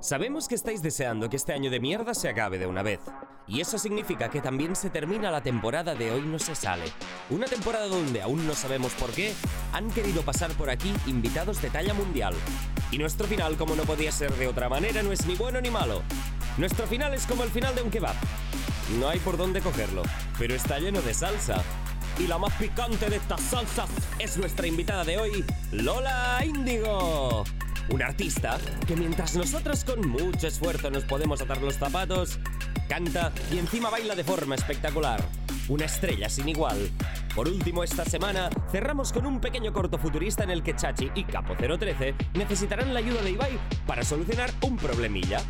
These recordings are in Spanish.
Sabemos que estáis deseando que este año de mierda se acabe de una vez. Y eso significa que también se termina la temporada de Hoy No Se Sale. Una temporada donde aún no sabemos por qué han querido pasar por aquí invitados de talla mundial. Y nuestro final, como no podía ser de otra manera, no es ni bueno ni malo. Nuestro final es como el final de un kebab. No hay por dónde cogerlo, pero está lleno de salsa. Y la más picante de estas salsas es nuestra invitada de hoy, Lola Índigo. Un artista que mientras nosotros con mucho esfuerzo nos podemos atar los zapatos, canta y encima baila de forma espectacular. Una estrella sin igual. Por último, esta semana cerramos con un pequeño corto futurista en el que Chachi y Capo 013 necesitarán la ayuda de Ibai para solucionar un problemilla.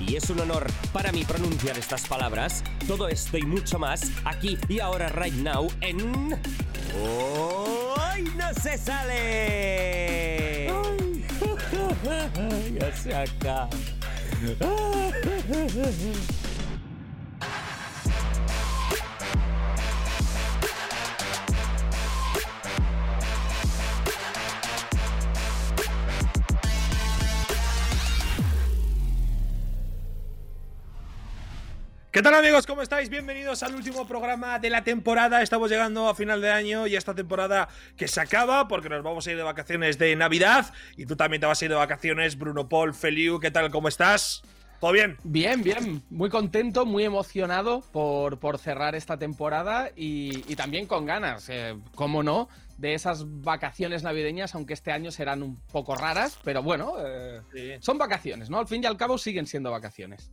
Y es un honor para mí pronunciar estas palabras, todo esto y mucho más, aquí y ahora, right now, en... ¡Hoy no se sale! ya se acaba. ¿Qué tal amigos? ¿Cómo estáis? Bienvenidos al último programa de la temporada. Estamos llegando a final de año y esta temporada que se acaba porque nos vamos a ir de vacaciones de Navidad y tú también te vas a ir de vacaciones, Bruno Paul, Feliu, ¿qué tal? ¿Cómo estás? ¿Todo bien? Bien, bien. Muy contento, muy emocionado por, por cerrar esta temporada y, y también con ganas, eh, cómo no, de esas vacaciones navideñas, aunque este año serán un poco raras, pero bueno, eh, Sí. son vacaciones, ¿no? Al fin y al cabo siguen siendo vacaciones.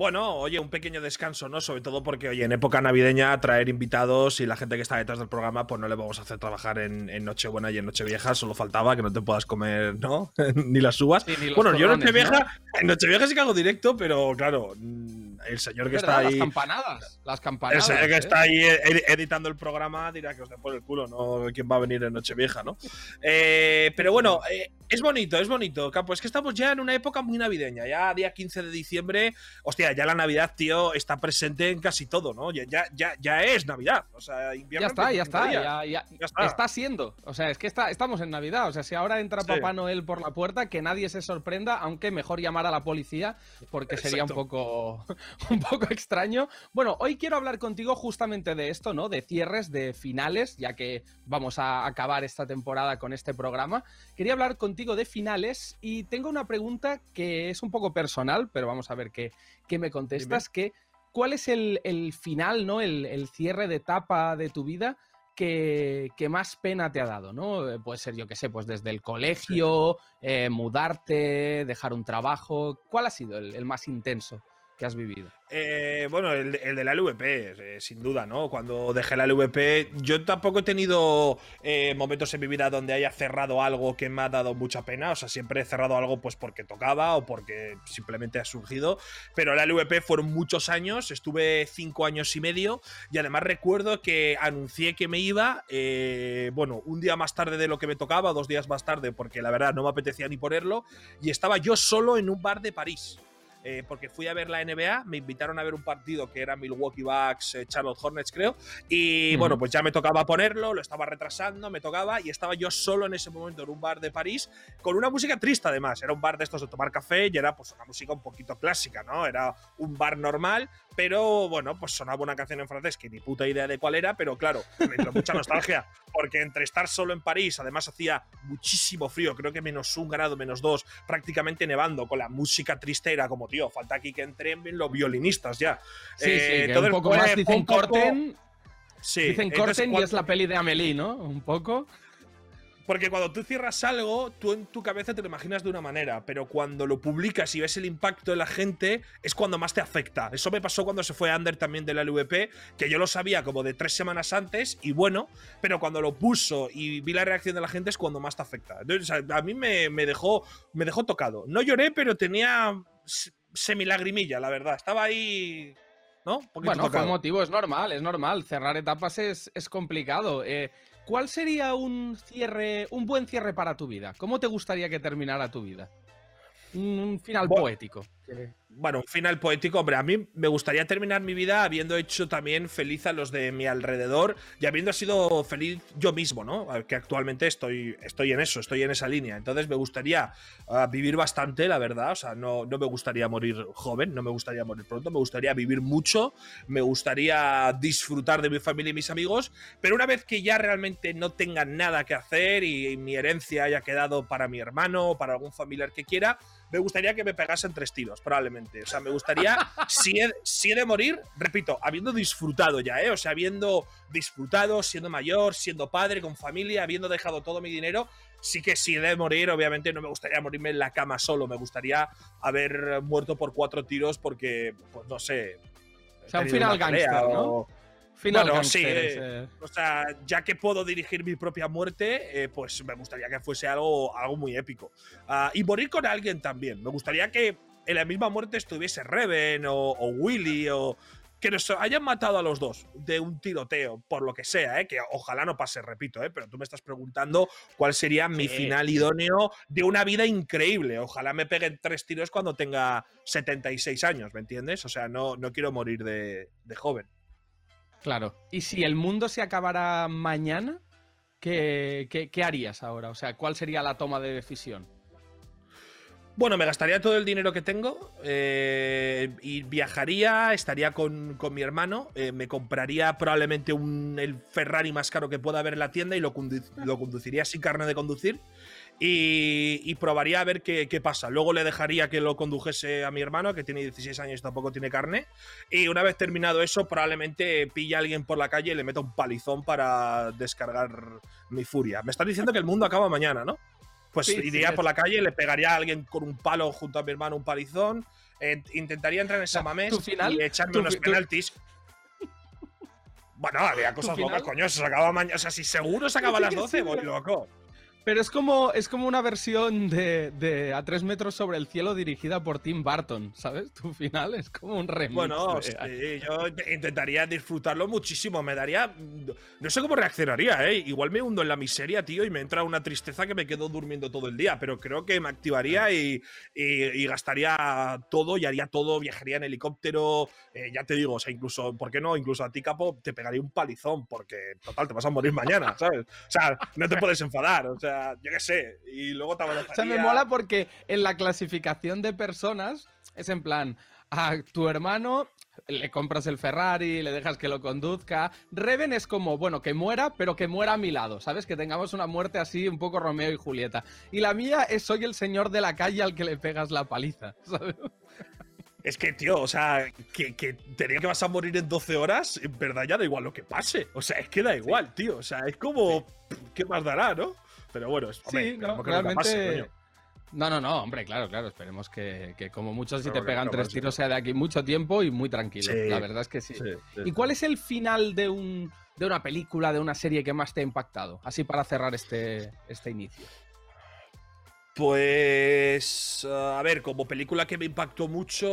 Bueno, oye, un pequeño descanso, ¿no? Sobre todo porque, oye, en época navideña traer invitados y la gente que está detrás del programa, pues no le vamos a hacer trabajar en, en Nochebuena y en Nochevieja. Solo faltaba que no te puedas comer, ¿no? ni las uvas. Sí, ni los bueno, yo en Nochevieja, en Nochevieja sí que hago directo, pero claro, el señor que Es está ahí. Las campanadas. Las El campanadas. señor que ¿eh? está ahí ed- editando el programa dirá que os den por el culo, ¿no? ¿Quién va a venir en Nochevieja, no? Eh, pero bueno, eh, es bonito, es bonito, Capo. Es que estamos ya en una época muy navideña. Ya día 15 de diciembre, hostia, ya la Navidad, tío, está presente en casi todo, ¿no? Ya, ya, ya, ya es Navidad. O sea, invierno. Ya está, ya 25 está, ya, ya- Ya está. está siendo. O sea, es que está, estamos en Navidad. O sea, si ahora entra Sí. Papá Noel por la puerta, que nadie se sorprenda, aunque mejor llamar a la policía, porque sería un poco, un poco extraño. Bueno, hoy quiero hablar contigo justamente de esto, ¿no? De cierres, de finales, ya que vamos a acabar esta temporada con este programa. Quería hablar contigo de finales y tengo una pregunta que es un poco personal, pero vamos a ver qué, qué me contestas. Que, ¿Cuál es el, el final, ¿no? El, el cierre de etapa de tu vida que, que más pena te ha dado, ¿no? Eh, Puede ser, yo qué sé, pues desde el colegio, eh, mudarte, dejar un trabajo. ¿Cuál ha sido el, el más intenso que has vivido? Eh, bueno, el, de la LVP, eh, sin duda, ¿no? Cuando dejé la LVP, yo tampoco he tenido eh, momentos en mi vida donde haya cerrado algo que me ha dado mucha pena. O sea, siempre he cerrado algo pues porque tocaba o porque simplemente ha surgido. Pero la LVP fueron muchos años, estuve cinco años y medio. Y además recuerdo que anuncié que me iba, eh, bueno, un día más tarde de lo que me tocaba, dos días más tarde, porque la verdad no me apetecía ni ponerlo. Y estaba yo solo en un bar de París eh, porque fui a ver la NBA, me invitaron a ver un partido que era Milwaukee Bucks, eh, Charlotte Hornets, creo, y bueno, pues ya me tocaba ponerlo, lo estaba retrasando, me tocaba, y estaba yo solo en ese momento en un bar de París, con una música triste además, era un bar de estos de tomar café y era pues una música un poquito clásica, ¿no? Era un bar normal, pero bueno, pues sonaba una canción en francés que ni puta idea de cuál era, pero claro, me entró mucha nostalgia, porque entre estar solo en París, además hacía muchísimo frío, creo que menos un grado, menos dos, prácticamente nevando, con la música triste, era como, tío, falta aquí que entren los violinistas ya. Sí, Eh, sí, que entonces un poco más dicen poco- corten, Sí, dicen entonces corten y es la peli de Amelie, ¿no? Un poco. Porque cuando tú cierras algo, tú en tu cabeza te lo imaginas de una manera, pero cuando lo publicas y ves el impacto de la gente, es cuando más te afecta. Eso me pasó cuando se fue Ander también de la LVP, que yo lo sabía como de tres semanas antes, y bueno, pero cuando lo puso y vi la reacción de la gente es cuando más te afecta. Entonces, a mí me, me dejó, me dejó tocado. No lloré, pero tenía semilagrimilla, la verdad. Estaba ahí. ¿No? Bueno, tocado. motivo, es normal, es normal. Cerrar etapas es, es complicado. Eh, ¿Cuál sería un cierre, un buen cierre para tu vida? ¿Cómo te gustaría que terminara tu vida? Un, un final Bueno, poético. Bueno, un final poético, hombre, a mí me gustaría terminar mi vida habiendo hecho también feliz a los de mi alrededor y habiendo sido feliz yo mismo, ¿no? Que actualmente estoy, estoy en eso, estoy en esa línea. Entonces me gustaría ah, vivir bastante, la verdad, o sea, no, no me gustaría morir joven, no me gustaría morir pronto, me gustaría vivir mucho, me gustaría disfrutar de mi familia y mis amigos, pero una vez que ya realmente no tenga nada que hacer y mi herencia haya quedado para mi hermano o para algún familiar que quiera, me gustaría que me pegasen tres tiros, probablemente. O sea, me gustaría, si he, de morir, repito, habiendo disfrutado ya, ¿eh? O sea, habiendo disfrutado, siendo mayor, siendo padre, con familia, habiendo dejado todo mi dinero, sí que si he de morir, obviamente no me gustaría morirme en la cama solo, me gustaría haber muerto por cuatro tiros porque, pues no sé. O sea, un final gangster, ¿no? Bueno, sí. Eh, o sea, ya que puedo dirigir mi propia muerte, eh, pues me gustaría que fuese algo, algo muy épico. Ah, y morir con alguien también. Me gustaría que en la misma muerte estuviese Reven o, Willy o que nos hayan matado a los dos de un tiroteo, por lo que sea, ¿eh? que ojalá no pase, repito, ¿eh? pero tú me estás preguntando cuál sería mi final idóneo de una vida increíble. Ojalá me peguen tres tiros cuando tenga 76 años, ¿me entiendes? O sea, no, no quiero morir de joven. Claro. Y si el mundo se acabara mañana, ¿qué, harías ahora? O sea, ¿cuál sería la toma de decisión? Bueno, me gastaría todo el dinero que tengo eh, y viajaría, estaría con, mi hermano, eh, me compraría probablemente un, el Ferrari más caro que pueda haber en la tienda y lo, lo conduciría sin carne de conducir y, probaría a ver qué, pasa. Luego le dejaría que lo condujese a mi hermano, que tiene 16 años y tampoco tiene carne. Y una vez terminado eso, probablemente pilla a alguien por la calle y le meta un palizón para descargar mi furia. Me estás diciendo que el mundo acaba mañana, ¿no? Pues iría por la calle, le pegaría a alguien con un palo junto a mi hermano un palizón. Eh, intentaría entrar en esa mamés y echarme unos penaltis. Bueno, había cosas locas, coño. Se acaba mañana. O sea, si seguro se acaba a las 12, voy loco. Pero es como, es como una versión de, A tres metros sobre el cielo dirigida por Tim Burton, ¿sabes? Tu final es como un remix. Bueno, sí, yo intentaría disfrutarlo muchísimo. Me daría. No sé cómo reaccionaría, ¿eh? Igual me hundo en la miseria, tío, y me entra una tristeza que me quedo durmiendo todo el día. Pero creo que me activaría y, gastaría todo y haría todo. Viajaría en helicóptero. Eh, ya te digo, o sea, incluso, ¿por qué no? Incluso a ti, capo, te pegaría un palizón, porque total, te vas a morir mañana, ¿sabes? O sea, no te puedes enfadar. O sea, yo qué sé. Y luego te O sea, me mola porque en la clasificación de personas es en plan, a tu hermano le compras el Ferrari, le dejas que lo conduzca. Reven es como, bueno, que muera, pero que muera a mi lado, ¿sabes? Que tengamos una muerte así, un poco Romeo y Julieta. Y la mía es soy el señor de la calle al que le pegas la paliza, ¿sabes? Es que, tío, o sea, que, que que vas a morir en 12 horas, en verdad ya da igual lo que pase. O sea, es que da igual, tío. O sea, es como, ¿qué más dará, no? Pero bueno, es, sí, no, realmente... No, no, no, hombre, claro, claro. Esperemos que, como muchos, si te pegan tres tiros, sea de aquí mucho tiempo y muy tranquilo. La verdad es que sí. ¿Y cuál es el final de, un, de una película, de una serie que más te ha impactado? Así para cerrar este, este inicio. Pues, a ver, como película que me impactó mucho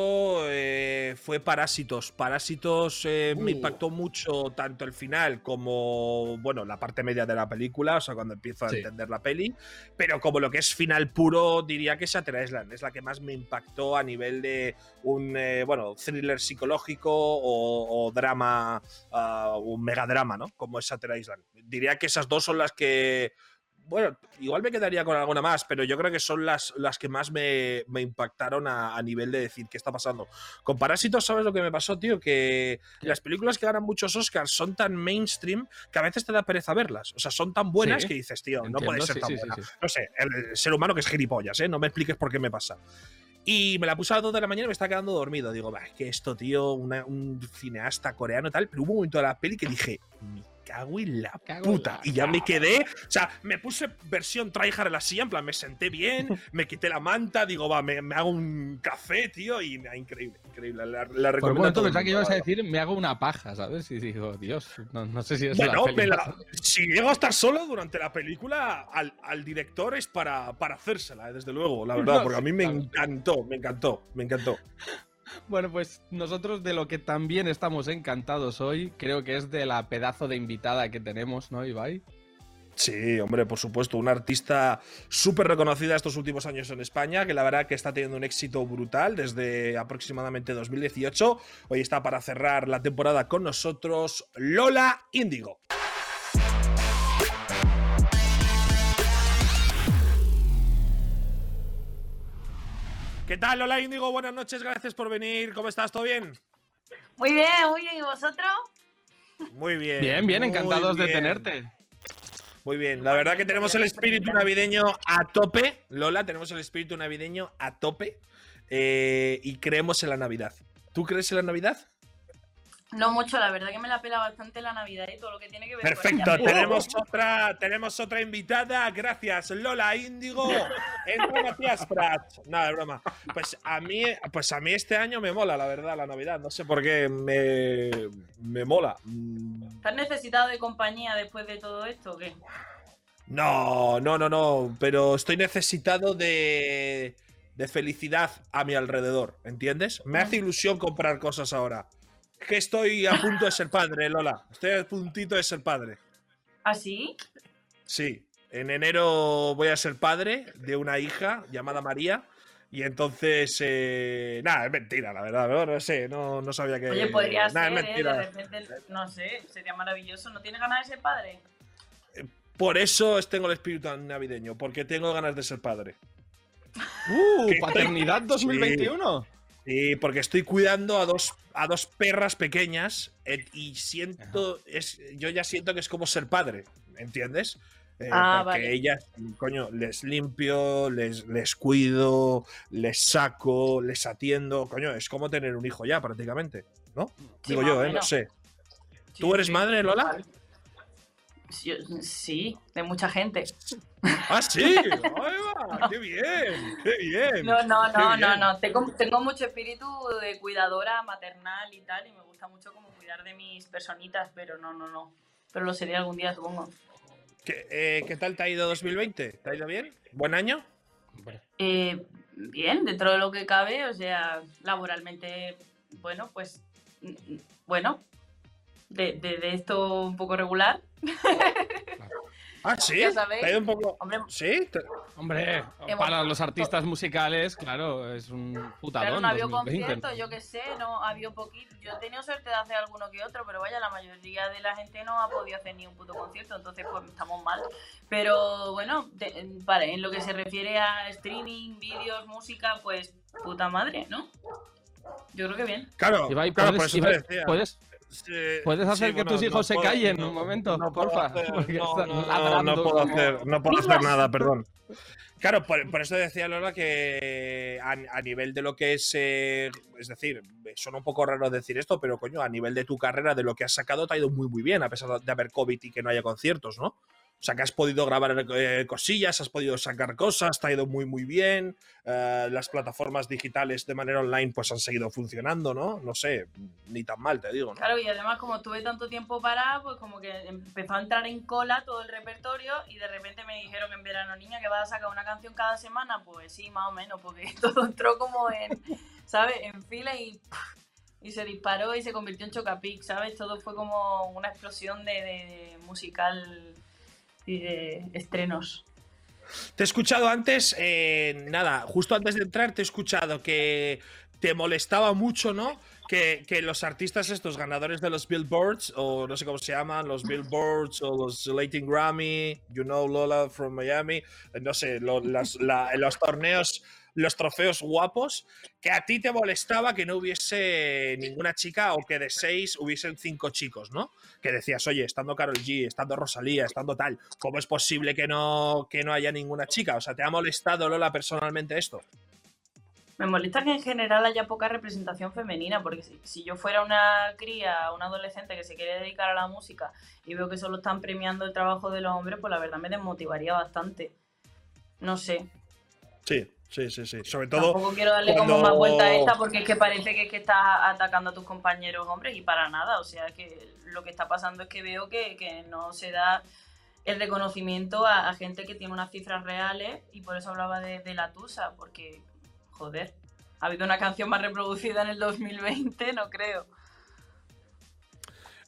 eh, fue Parásitos. Parásitos eh, me uh. impactó mucho tanto el final como, bueno, la parte media de la película, o sea, cuando empiezo a entender la peli, pero como lo que es final puro, diría que Shutter Island es la que más me impactó a nivel de un, eh, bueno, thriller psicológico o, drama, uh, un megadrama, ¿no? Como es Shutter Island. Diría que esas dos son las que bueno, igual me quedaría con alguna más, pero yo creo que son las, las que más me, impactaron a, nivel de decir qué está pasando. Con Parásitos, ¿sabes lo que me pasó, tío? Que las películas que ganan muchos Oscars son tan mainstream que a veces te da pereza verlas. O sea, son tan buenas que dices, tío, no puede ser tan buena. No sé, el, ser humano que es gilipollas, ¿eh? No me expliques por qué me pasa. Y me la puse a las 2 de la mañana y me está quedando dormido. Digo, va, que esto, tío, un cineasta coreano tal. Pero hubo un momento de la peli que dije, cago en la puta. y ya me quedé, o sea, me puse versión tryhard en la silla, en plan, me senté bien, me quité la manta, digo, va, me, hago un café, tío, y me, increíble, increíble. La, la bueno, tú pensaba que ibas a decir, me hago una paja, ¿sabes? Y digo, Dios, no, sé si es bueno, la si llego a estar solo durante la película, al, al director es para, para hacérsela, desde luego, la verdad, porque a mí me encantó, me encantó, me encantó. Bueno, pues nosotros de lo que también estamos encantados hoy, creo que es de la pedazo de invitada que tenemos, ¿no, Ibai? Sí, hombre, por supuesto, una artista súper reconocida estos últimos años en España, que la verdad que está teniendo un éxito brutal desde aproximadamente 2018. Hoy está para cerrar la temporada con nosotros Lola Índigo. ¿Qué tal, Lola Índigo? Buenas noches, gracias por venir. ¿Cómo estás? ¿Todo bien? Muy bien, muy bien. ¿Y vosotros? Muy bien. Bien, bien, encantados de tenerte. Muy bien, la verdad que tenemos el espíritu navideño a tope, Lola, tenemos el espíritu navideño a tope eh, y creemos en la Navidad. ¿Tú crees en la Navidad? No mucho, la verdad que me la pela bastante la Navidad y todo lo que tiene que ver Perfecto, con tenemos otra, tenemos otra invitada, gracias Lola Índigo, entra Matías Prats. Nada, de broma. Pues a mí, pues a mí este año me mola, la verdad, la Navidad. No sé por qué me, me mola. Mm, ¿Estás necesitado de compañía después de todo esto o qué? No, no, no, no. Pero estoy necesitado de, de felicidad a mi alrededor, ¿entiendes? Me hace ilusión comprar cosas ahora. Que estoy a punto de ser padre, Lola. Estoy a puntito de ser padre. ¿Ah, sí? Sí. En enero voy a ser padre de una hija llamada María. Y entonces, eh, nada, es mentira, la verdad. No, no sé, no, no sabía que. Oye, podría nada, ser, es ¿eh? De repente, no sé, sería maravilloso. ¿No tienes ganas de ser padre? Por eso tengo el espíritu navideño, porque tengo ganas de ser padre. ¡Uh! ¿Qué? ¿Paternidad 2021? Sí, porque estoy cuidando a dos, a dos perras pequeñas eh, y siento, es, yo ya siento que es como ser padre, ¿entiendes? Eh, Ah, porque vale. ellas, coño, les limpio, les, les cuido, les saco, les atiendo, coño, es como tener un hijo ya prácticamente, ¿no? Sí, Digo yo, ¿eh? No sé. Sí, ¿Tú eres sí. madre, Lola? Sí, sí, de mucha gente. ¡Ah, sí! ¡Qué bien! ¡Qué bien! No, no, no, no, bien. no. Tengo, tengo mucho espíritu de cuidadora maternal y tal, y me gusta mucho como cuidar de mis personitas, pero no, no, no. Pero lo sería algún día, supongo. ¿Qué, eh, ¿Qué tal te ha ido 2020? ¿Te ha ido bien? ¿Buen año? Eh, bien, dentro de lo que cabe, o sea, laboralmente, bueno, pues, mm, mm, bueno, de, de, de esto un poco regular. Ah, sí. Ya sabéis. ¿Te ha ido un poco. Hombre, ¿Sí? ¿Te- Hombre, Hemos- para los artistas musicales, claro, es un claro, putadón. no ha habido 2020. conciertos, yo qué sé, no ha habido poquito. Yo he tenido suerte de hacer alguno que otro, pero vaya, la mayoría de la gente no ha podido hacer ni un puto concierto, entonces pues estamos mal. Pero bueno, de- en- vale, en lo que se refiere a streaming, vídeos, música, pues puta madre, ¿no? Yo creo que bien. Claro, Ibai, claro, por ¿puedes, eso te Ibai, decía. ¿puedes, Sí, puedes hacer sí, que bueno, tus hijos se puedo- callen no- un momento, no porfa? hacer- no, puedo hacer, no puedo hacer nada, perdón. Claro, por, por eso decía Lola que a, a nivel de lo que es, eh, es decir, suena un poco raro decir esto, pero coño, a nivel de tu carrera, de lo que has sacado, te ha ido muy muy bien, a pesar de haber COVID y que no haya conciertos, ¿no? O sea, que has podido grabar eh, cosillas, has podido sacar cosas, te ha ido muy muy bien. eh, las plataformas digitales de manera online pues han seguido funcionando, ¿no? No sé, ni tan mal, te digo, ¿no? Claro, y además como estuve tanto tiempo parada, pues como que empezó a entrar en cola todo el repertorio y de repente me dijeron en verano, niña, que vas a sacar una canción cada semana, pues sí, más o menos, porque todo entró como en, ¿sabes? En fila y, se disparó y se convirtió en chocapic, ¿sabes? Todo fue como una explosión de musical y de estrenos. Te he escuchado antes, eh, nada, justo antes de entrar te he escuchado que te molestaba mucho, ¿no? Que, que los artistas estos ganadores de los Billboards, o no sé cómo se llaman, los Billboards o los Latin Grammy, you know Lola from Miami, no sé, los torneos, los trofeos guapos, que a ti te molestaba que no hubiese ninguna chica o que de seis hubiesen cinco chicos, ¿no? que decías, oye, estando Carol G, estando Rosalía, estando tal, ¿cómo es posible que no, que no haya ninguna chica? O sea, ¿te ha molestado Lola personalmente esto? Me molesta que en general haya poca representación femenina, porque si, si yo fuera una cría, una adolescente que se quiere dedicar a la música y veo que solo están premiando el trabajo de los hombres, pues la verdad me desmotivaría bastante. No sé. Sí, sí, sí, sí. Sobre todo, Tampoco quiero darle cuando- como más vuelta a esta porque es que parece que es que estás atacando a tus compañeros hombres y para nada. O sea que lo que está pasando es que veo que, que no se da el reconocimiento a, a gente que tiene unas cifras reales y por eso hablaba de, de la Tusa, porque, joder, ha habido una canción más reproducida en el 2020, no creo.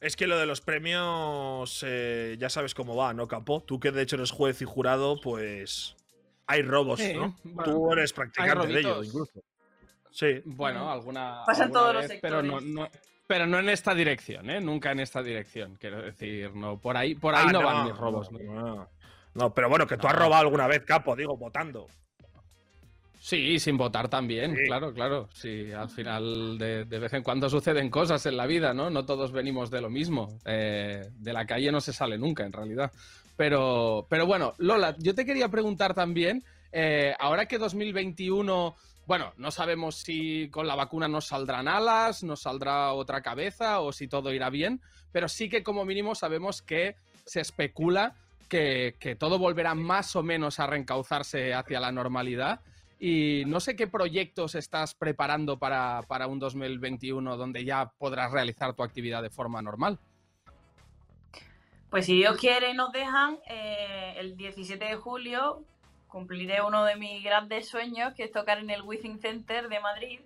Es que lo de los premios, eh, ya sabes cómo va, ¿no, Capo? Tú que de hecho eres juez y jurado, pues hay robos, Sí, ¿no? bueno, Tú eres practicante de ello, robitos. incluso. Sí. Bueno, alguna. En alguna todos los vez, pero no, sectores. no- pero no en esta dirección, ¿eh? Nunca en esta dirección, quiero decir. No, por ahí, por ahí Ah, no, van mis robos. ¿no? No, no, pero bueno, que tú has robado alguna vez, Capo, digo, votando. Sí, sin votar también, Sí. claro, claro. Sí, al final de, de vez en cuando suceden cosas en la vida, ¿no? No todos venimos de lo mismo. Eh, de la calle no se sale nunca, en realidad. Pero, pero bueno, Lola, yo te quería preguntar también, eh, ahora que 2021, bueno, no sabemos si con la vacuna nos saldrán alas, nos saldrá otra cabeza o si todo irá bien, pero sí que como mínimo sabemos que se especula que, que todo volverá más o menos a reencauzarse hacia la normalidad. Y no sé qué proyectos estás preparando para, para un 2021 donde ya podrás realizar tu actividad de forma normal. Pues si Dios quiere y nos dejan, eh, el 17 de julio cumpliré uno de mis grandes sueños, que es tocar en el Within Center de Madrid.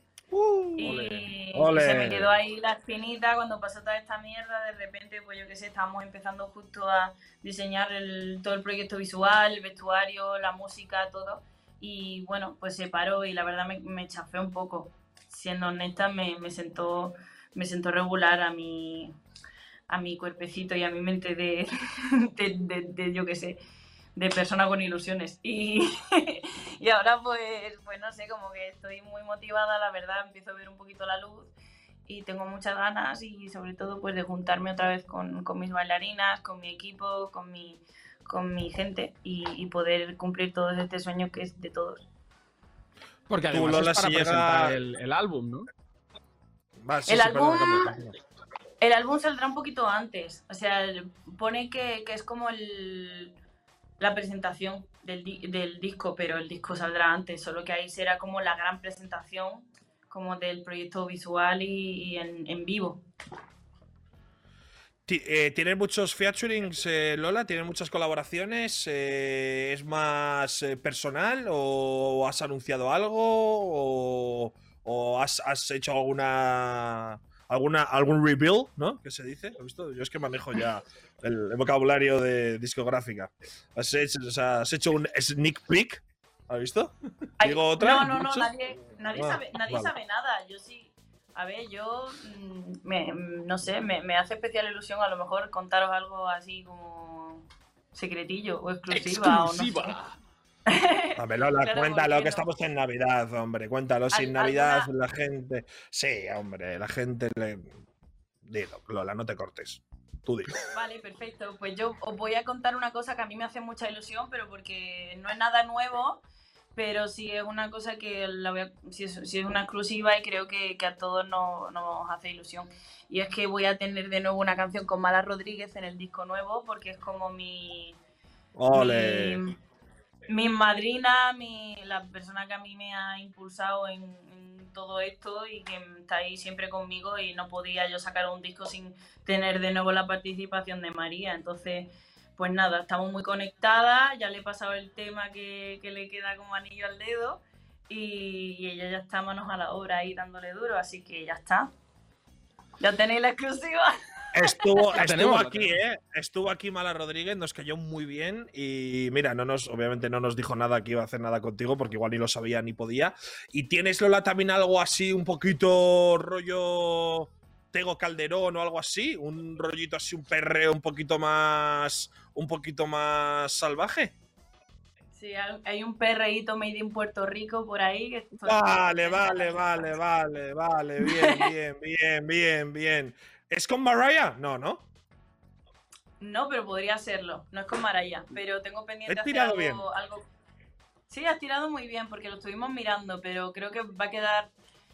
y Ole. se me quedó ahí la espinita cuando pasó toda esta mierda. De repente, pues yo qué sé, estábamos empezando justo a diseñar el- todo el proyecto visual, el vestuario, la música, todo. Y bueno, pues se paró y la verdad me, me chafé un poco. Siendo honesta, me, me sentó me sentó regular a mi, a mi cuerpecito y a mi mente de, de, de- de, yo qué sé, de persona con ilusiones. Y, y ahora pues, pues no sé, como que estoy muy motivada, la verdad, empiezo a ver un poquito la luz y tengo muchas ganas y sobre todo pues de juntarme otra vez con, con mis bailarinas, con mi equipo, con mi, con mi gente y, y poder cumplir todo este sueño que es de todos. Porque Tú, además Lola, es para si llega- presentar el, el álbum, ¿no? Va, sí, El sí, álbum- perdona. El álbum saldrá un poquito antes, o sea, pone que, es como el, la presentación del, di- del disco, pero el disco saldrá antes, solo que ahí será como la gran presentación como del proyecto visual y, en, vivo. Eh, ¿Tienes muchos featurings, eh, Lola? ¿Tienes muchas colaboraciones? Eh, ¿Es más eh, personal o has anunciado algo o, has hecho alguna, alguna algún reveal, ¿no? ¿Qué se dice? ¿Has visto? Yo es que manejo ya el, el vocabulario de discográfica. ¿Has hecho, o sea, has hecho un sneak peek? ¿Has visto? Ay, ¿Digo otra? No, no, no, ¿Mucho? nadie, nadie, Ah, sabe, nadie vale. sabe nada. Yo sí, a ver, yo, mm, me, mm, no sé, me, me hace especial ilusión a lo mejor contaros algo así como secretillo o exclusiva, o no sé. Hombre, Lola, Claro, cuéntalo, ¿por qué que no? estamos en Navidad, hombre. Cuéntalo, sin Navidad alguna- la gente. Sí, hombre, la gente le. Dilo, Lola, no te cortes. Tú dilo. Vale, perfecto. Pues yo os voy a contar una cosa que a mí me hace mucha ilusión, pero porque no es nada nuevo, pero sí es una cosa que la voy a- sí es, sí es una exclusiva y creo que, que a todos nos, nos hace ilusión. Y es que voy a tener de nuevo una canción con Mala Rodríguez en el disco nuevo, porque es como mi, Ole. mi, mi madrina, mi, la persona que a mí me ha impulsado en, en todo esto y que está ahí siempre conmigo y no podía yo sacar un disco sin tener de nuevo la participación de María. Entonces, pues nada, estamos muy conectadas, ya le he pasado el tema que, que le queda como anillo al dedo y, y ella ya está manos a la obra ahí dándole duro, así que ya está. Ya tenéis la exclusiva. Estuvo, tenemos, aquí, ¿eh? Estuvo aquí Mala Rodríguez, nos cayó muy bien y mira, no nos, obviamente no nos dijo nada que iba a hacer nada contigo porque igual ni lo sabía ni podía. Y tienes, Lola, también algo así, un poquito rollo Tego Calderón o algo así, un rollito así, un perreo un poquito más, un poquito más salvaje. Sí, hay un perreíto made in Puerto Rico por ahí. Que Vale, vale, vale, vale, vale, bien, bien, bien, bien, bien. ¿Es con Mariah? No, ¿no? No, pero podría serlo. No es con Maraya, pero tengo pendiente hacer tirado algo, bien. algo- Sí, has tirado muy bien porque lo estuvimos mirando, pero creo que va a quedar.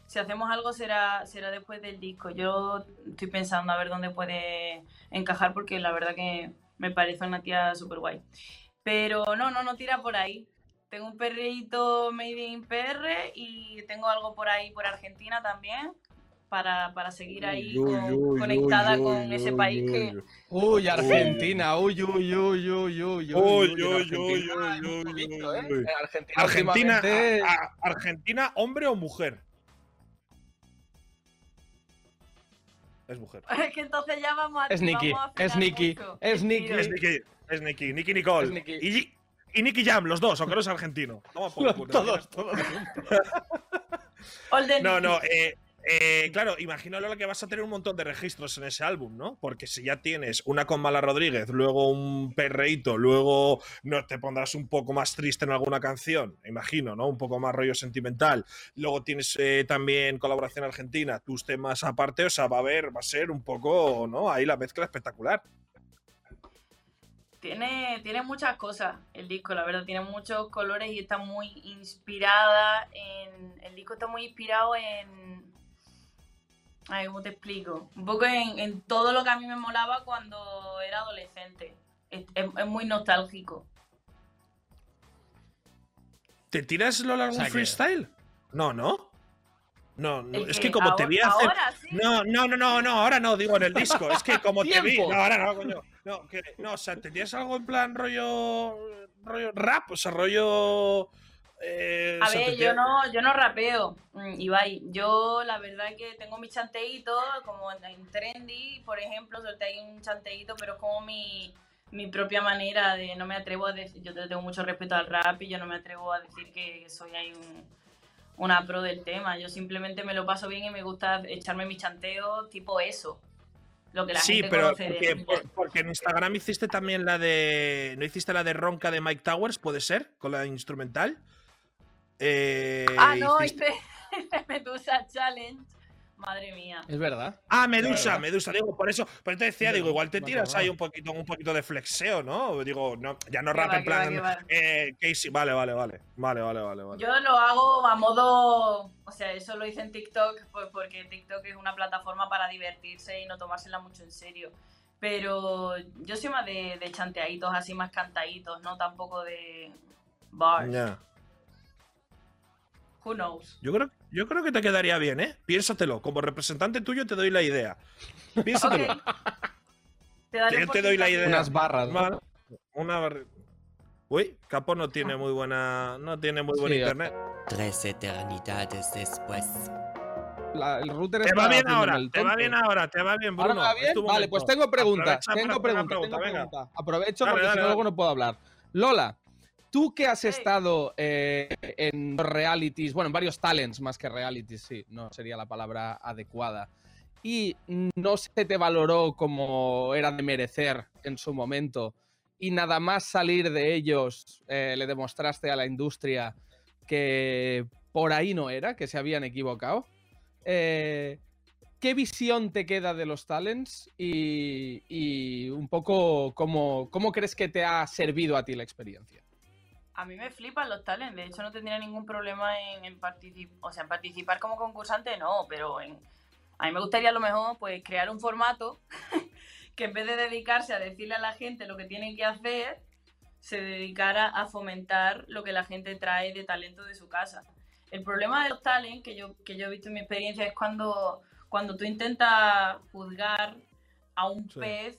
Si hacemos algo será será después del disco. Yo estoy pensando a ver dónde puede encajar porque la verdad que me parece una tía súper guay. Pero no, no, no tira por ahí. Tengo un perrito made in PR y tengo algo por ahí por Argentina también para, para seguir ahí Uy, con- uy, uy, conectada uy, con uy, ese uy, país uy, que, uy. Argentina, uy, uy, uy, uy, uy, Uy, uy, uy, en uy, Argentina a- a- Argentina, hombre o mujer. Es mujer. Es que entonces ya vamos a. Es Nicky, es Nicky, es Nicky. Es Nicky, es Nicky, Nicky Nicole. Es Nicky. Y, y Nicky Jam, los dos, aunque no es argentino. Toma por culo. todos, todos. No, no, eh, eh, claro, imagino Lola que vas a tener un montón de registros en ese álbum, ¿no? Porque si ya tienes una con Mala Rodríguez, luego un perreíto, luego no te pondrás un poco más triste en alguna canción, imagino, ¿no? Un poco más rollo sentimental. Luego tienes eh, también colaboración argentina, tus temas aparte, o sea, va a haber, va a ser un poco, ¿no? Ahí la mezcla espectacular. Tiene, tiene muchas cosas el disco, la verdad, tiene muchos colores y está muy inspirada en. El disco está muy inspirado en. Ay, ¿cómo te explico? Un poco en, en todo lo que a mí me molaba cuando era adolescente. Es, es- es muy nostálgico. ¿Te tiras Lola algún O sea que- freestyle? No, no. No, no, es que como te vi hacer. Ahora sí. No, no, no, no, no, ahora no, digo en el disco. Es que como te vi. No, ahora no, coño. No, que, no, o sea, ¿te tienes algo en plan rollo. rollo rap? O sea, rollo. Eh, A ver, yo no, yo no rapeo, mm, Ibai. Yo la verdad es que tengo mis chanteitos, como en, en Trendy, por ejemplo, solté ahí un chanteíto, pero es como mi, mi propia manera de, no me atrevo a decir, yo te- tengo mucho respeto al rap y yo no me atrevo a decir que soy ahí un- una pro del tema. Yo simplemente me lo paso bien y me gusta echarme mis chanteos tipo eso. Lo que la Sí, gente pero de porque, por- porque en Instagram hiciste también la de. ¿No hiciste la de Ronca de Mike Towers? ¿Puede ser? Con la instrumental. Eh, Ah, no, hice Medusa Challenge. Madre mía. Es verdad. Ah, Medusa, verdad. Medusa, digo, por eso, por eso te decía, digo, igual te tiras ahí un poquito, un poquito de flexeo, ¿no? Digo, no, ya no rap va, en plan. va. eh, Casey, vale, vale, vale. Vale, vale, vale, vale. Yo lo hago a modo, o sea, eso lo hice en TikTok, pues porque TikTok es una plataforma para divertirse y no tomársela mucho en serio. Pero yo soy más de, de chanteaditos, así más cantaditos, no tampoco de bars. Ya. Who knows? Yo creo, yo creo que te quedaría bien, ¿eh? Piénsatelo. Como representante tuyo te doy la idea. Piénsatelo. Te, daré Yo te doy la idea. Unas barras. ¿no? Una barri- Uy, Capo no tiene muy buena. No tiene muy buen Sí, internet. Tres eternidades después. La- el router Te está va bien ahora, te va bien ahora, te va bien, Bruno. Vale, pues tengo pregunta. Aprovecha para Tengo hacer pregunta, una pregunta, tengo venga. pregunta. Aprovecho Dale, porque dale, si no luego no puedo hablar. Lola, tú que has estado eh, en realities, bueno, en varios talents más que realities, sí, no sería la palabra adecuada. Y no se te valoró como era de merecer en su momento. Y nada más salir de ellos, eh, le demostraste a la industria que por ahí no era, que se habían equivocado. Eh, ¿Qué visión te queda de los talents y, y un poco cómo, cómo crees que te ha servido a ti la experiencia? A mí me flipan los talents, de hecho no tendría ningún problema en, en participar, o sea, en participar como concursante no, pero en, a mí me gustaría a lo mejor pues crear un formato que en vez de dedicarse a decirle a la gente lo que tienen que hacer, se dedicara a fomentar lo que la gente trae de talento de su casa. El problema de los talents que yo, que yo he visto en mi experiencia es cuando, cuando tú intentas juzgar a un Sí. pez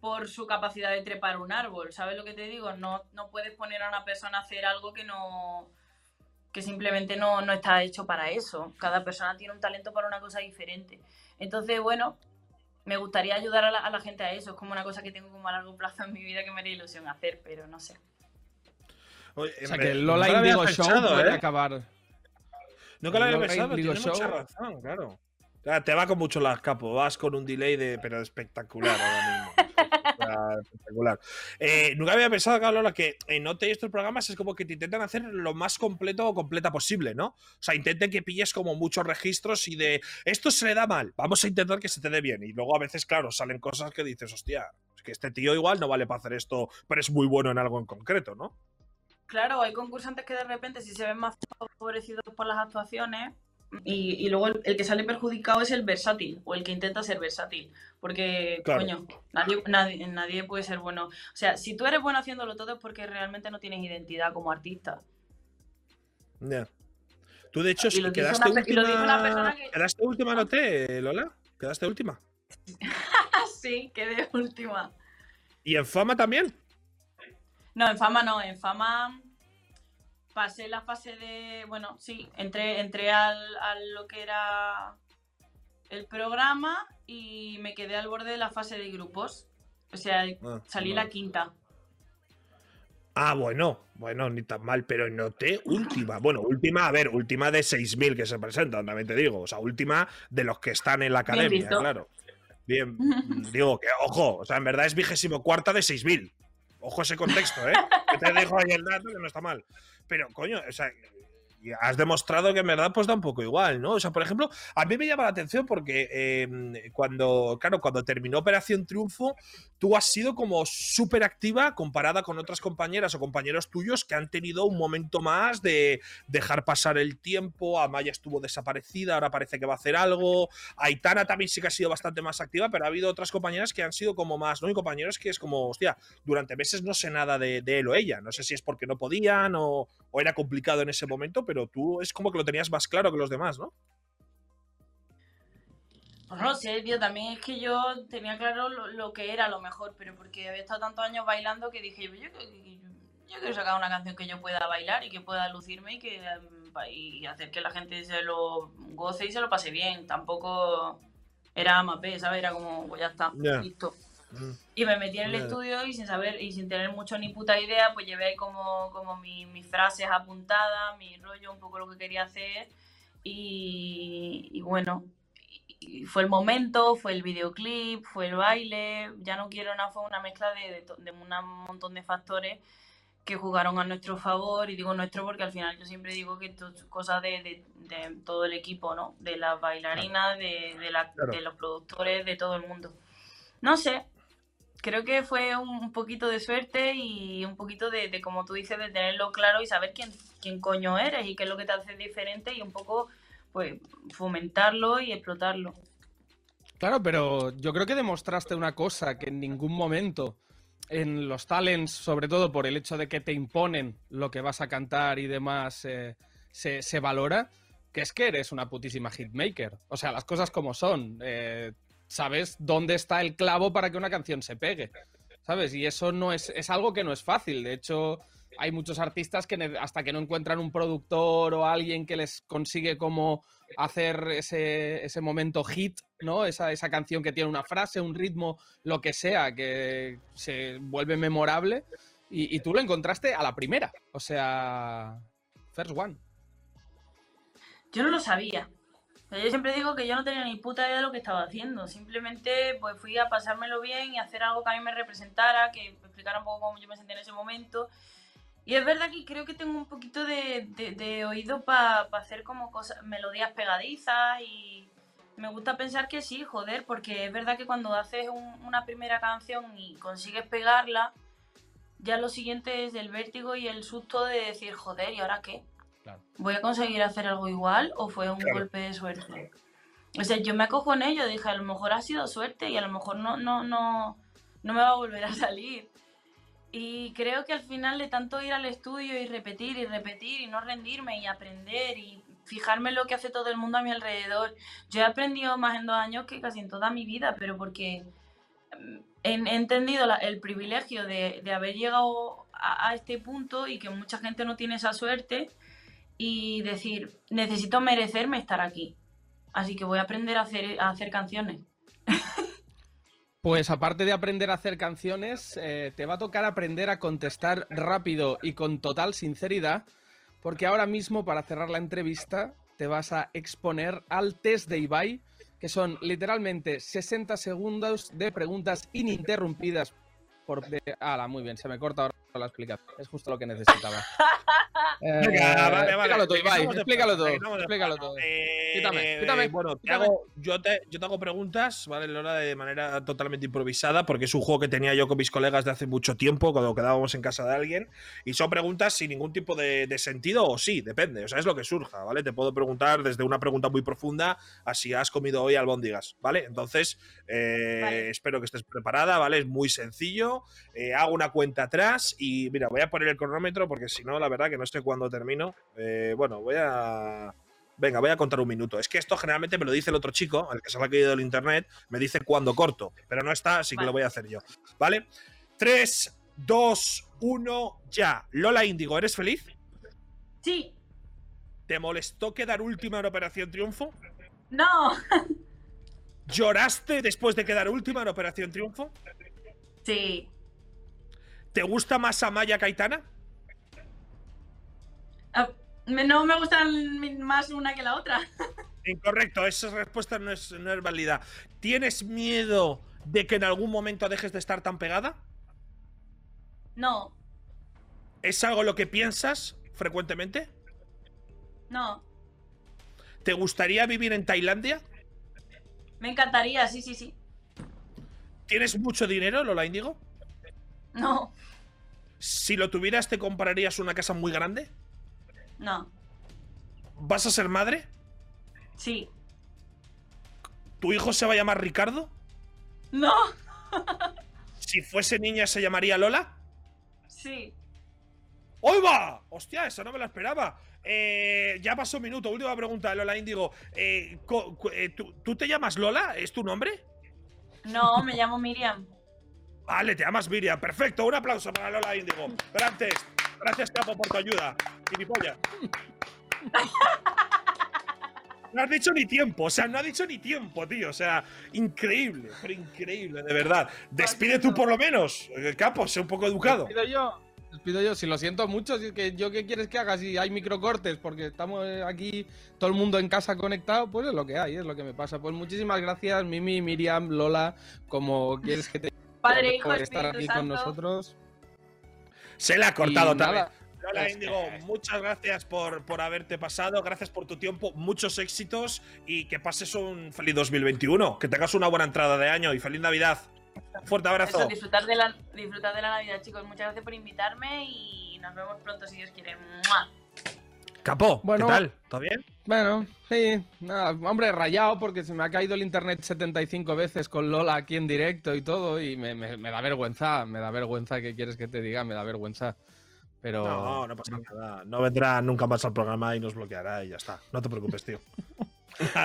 por su capacidad de trepar un árbol. ¿Sabes lo que te digo? No, no puedes poner a una persona a hacer algo que no que simplemente no, no está hecho para eso. Cada persona tiene un talento para una cosa diferente. Entonces, bueno, me gustaría ayudar a la, a la gente a eso. Es como una cosa que tengo como a largo plazo en mi vida que me haría ilusión hacer, pero no sé. Oye, O sea, me- que el Lola Indigo Show pensado, puede ¿eh? acabar. Nunca lo había Lola pensado, tiene mucha Show. razón, claro. Claro, te va con mucho las capo, vas con un delay de, pero espectacular ahora mismo. Espectacular. Eh, nunca había pensado, claro, Lola, que en OT estos programas es como que te intentan hacer lo más completo o completa posible, ¿no? O sea, intenten que pilles como muchos registros y de esto se le da mal, vamos a intentar que se te dé bien. Y luego a veces, claro, salen cosas que dices, hostia, es que este tío igual no vale para hacer esto, pero es muy bueno en algo en concreto, ¿no? Claro, hay concursantes que de repente si se ven más favorecidos por las actuaciones y, y luego el, el que sale perjudicado es el versátil o el que intenta ser versátil. Porque, Claro. coño, nadie, nadie, nadie puede ser bueno. O sea, si tú eres bueno haciéndolo todo es porque realmente no tienes identidad como artista. Ya. Tú, de hecho, dice quedaste una última. que- ¿Quedaste última en OT, Lola? ¿Quedaste última? sí, que de última. ¿Y en fama también? No, en fama no, en fama pasé la fase de. Bueno, sí, entré, entré al, a lo que era el programa y me quedé al borde de la fase de grupos. O sea, Ah, salí la quinta. Ah, bueno, bueno, ni tan mal, pero noté última. Bueno, última, a ver, última de 6.000 que se presentan, también te digo. O sea, última de los que están en la academia, visto. claro. Bien, digo que, ojo, o sea, en verdad es vigésimo cuarta de 6.000. Ojo ese contexto, ¿eh? Que te dejo ahí el dato que no está mal. Pero, coño, o sea, y has demostrado que en verdad pues da un poco igual, ¿no? O sea, por ejemplo, a mí me llama la atención porque eh, cuando, claro, cuando terminó Operación Triunfo, tú has sido como súper activa comparada con otras compañeras o compañeros tuyos que han tenido un momento más de dejar pasar el tiempo, Amaya estuvo desaparecida, ahora parece que va a hacer algo, Aitana también sí que ha sido bastante más activa, pero ha habido otras compañeras que han sido como más, ¿no? Y compañeros que es como, hostia, durante meses no sé nada de, de él o ella, no sé si es porque no podían o, o era complicado en ese momento, pero tú es como que lo tenías más claro que los demás, ¿no? Pues no sé, tío, también es que yo tenía claro lo, lo que era lo mejor, pero porque había estado tantos años bailando que dije, yo, yo, yo quiero sacar una canción que yo pueda bailar y que pueda lucirme y que pa- y hacer que la gente se lo goce y se lo pase bien. Tampoco era más B, ¿sabes? Era como, pues ya está, listo. Mm. Y me metí en el estudio y sin saber y sin tener mucho ni puta idea, pues llevé ahí como, como mi- mis frases apuntadas, mi rollo, un poco lo que quería hacer. Y, y bueno, y- fue el momento, fue el videoclip, fue el baile. Ya no quiero nada, fue una mezcla de, de, de un montón de factores que jugaron a nuestro favor. Y digo nuestro porque al final yo siempre digo que esto es cosa de, de- de todo el equipo, ¿no? De las bailarinas, de, de la- Claro. de los productores, de todo el mundo. No sé, creo que fue un, poquito de suerte y un poquito de, de, como tú dices, de tenerlo claro y saber quién, quién coño eres y qué es lo que te hace diferente y un poco, pues, fomentarlo y explotarlo. Claro, pero yo creo que demostraste una cosa que en ningún momento en los talents, sobre todo por el hecho de que te imponen lo que vas a cantar y demás, eh, se, se valora, que es que eres una putísima hitmaker. O sea, las cosas como son. eh, sabes dónde está el clavo para que una canción se pegue. ¿Sabes? Y eso no es, es algo que no es fácil. De hecho, hay muchos artistas que hasta que no encuentran un productor o alguien que les consigue como hacer ese, ese momento hit, ¿no? Esa, esa canción que tiene una frase, un ritmo, lo que sea, que se vuelve memorable. Y, y tú lo encontraste a la primera. O sea, first one. Yo no lo sabía. Yo siempre digo que yo no tenía ni puta idea de lo que estaba haciendo. Simplemente pues fui a pasármelo bien y hacer algo que a mí me representara, que me explicara un poco cómo yo me sentía en ese momento. Y es verdad que creo que tengo un poquito de, oído para hacer como cosas, melodías pegadizas y me gusta pensar que sí, joder, porque es verdad que cuando haces un- una primera canción y consigues pegarla, ya lo siguiente es el vértigo y el susto de decir, joder, ¿y ahora qué? Claro. ¿Voy a conseguir hacer algo igual o fue un Claro. golpe de suerte? O sea, yo me acojo en ello, dije, a lo mejor ha sido suerte y a lo mejor no, no, no, no me va a volver a salir. Y creo que al final de tanto ir al estudio y repetir y repetir y no rendirme y aprender y fijarme en lo que hace todo el mundo a mi alrededor, yo he aprendido más en dos años que casi en toda mi vida, pero porque mm, he, he entendido la- el privilegio de, de haber llegado a, a este punto y que mucha gente no tiene esa suerte y decir, necesito merecerme estar aquí. Así que voy a aprender a hacer, a hacer canciones. Pues aparte de aprender a hacer canciones, eh, te va a tocar aprender a contestar rápido y con total sinceridad, porque ahora mismo para cerrar la entrevista te vas a exponer al test de Ibai, que son literalmente 60 segundos de preguntas ininterrumpidas por... Ala, muy bien, se me corta ahora la explicación. Es justo lo que necesitaba. Eh, Venga, vale, vale. Explícalo tú, Ibai, explícalo todo, explícalo todo. Eh, Quítame, quítame, Bueno, te quítame. hago- yo, te, yo te hago preguntas, ¿vale, Lola? De manera totalmente improvisada, porque es un juego que tenía yo con mis colegas de hace mucho tiempo, cuando quedábamos en casa de alguien. Y son preguntas sin ningún tipo de, de sentido, o sí, depende. O sea, es lo que surja, ¿vale? Te puedo preguntar desde una pregunta muy profunda a si has comido hoy albóndigas, ¿vale? Entonces, eh, Vale. espero que estés preparada, ¿vale? Es muy sencillo. Eh, hago una cuenta atrás y, mira, voy a poner el cronómetro porque si no, la verdad que no sé cuándo termino. Eh, bueno, voy a. Venga, voy a contar un minuto. Es que esto generalmente me lo dice el otro chico, el que se lo ha caído del internet, me dice cuándo corto, pero no está, así que lo voy a hacer yo. ¿Vale? 3, 2, 1, ya. Lola Índigo, ¿eres feliz? Sí, ¿Te molestó quedar última en Operación Triunfo? no, ¿Lloraste después de quedar última en Operación Triunfo? Sí. ¿Te gusta más Amaya Caitana? Ah, no me gustan más una que la otra. Incorrecto, esa respuesta no es, no es válida. ¿Tienes miedo de que en algún momento dejes de estar tan pegada? No, ¿Es algo lo que piensas frecuentemente? no. ¿Te gustaría vivir en Tailandia? Me encantaría, sí, sí, sí. ¿Tienes mucho dinero, Lola Índigo? No, Si lo tuvieras, ¿te comprarías una casa muy grande? no, ¿Vas a ser madre? sí. ¿Tu hijo se va a llamar Ricardo? No, Si fuese niña, ¿se llamaría Lola? sí. ¡Hoy va! ¡Hostia, esa no me la esperaba! Eh, ya pasó un minuto. Última pregunta, Lola Índigo. Eh, eh, ¿tú, tú te llamas Lola? ¿Es tu nombre? No, me llamo Miriam. Vale, te llamas Miriam. Perfecto, un aplauso para Lola Índigo. Pero antes, gracias, Capo, por tu ayuda. Gilipollas. No has dicho ni tiempo, o sea, no ha dicho ni tiempo, tío. O sea, increíble, pero increíble, de verdad. Despide tú por lo menos, eh, Capo, sé un poco educado. Despido yo. Despido yo. Si lo siento mucho, si es que yo qué quieres que haga si hay microcortes, porque estamos eh, aquí todo el mundo en casa conectado, pues es lo que hay, es lo que me pasa. Pues muchísimas gracias, Mimi, Miriam, Lola, como quieres que te Padre, hijo, por estar Espíritu aquí con nosotros. Se le ha cortado también. pues, Índigo, muchas gracias por, por haberte pasado, gracias por tu tiempo, muchos éxitos y que pases un feliz 2021. Que tengas una buena entrada de año y feliz Navidad. Un fuerte abrazo. Eso, disfrutar de, la, disfrutar de la Navidad, chicos. Muchas gracias por invitarme y nos vemos pronto si Dios quiere. ¡Mua! Capo, Bueno. ¿qué tal? ¿Todo bien? Bueno, sí, nada, hombre, rayado porque se me ha caído el internet 75 veces con Lola aquí en directo y todo, y me, me- me da vergüenza, me da vergüenza, ¿qué quieres que te diga? Me da vergüenza. Pero. No, no pasa nada. No vendrá nunca más al programa y nos bloqueará y ya está. No te preocupes, tío.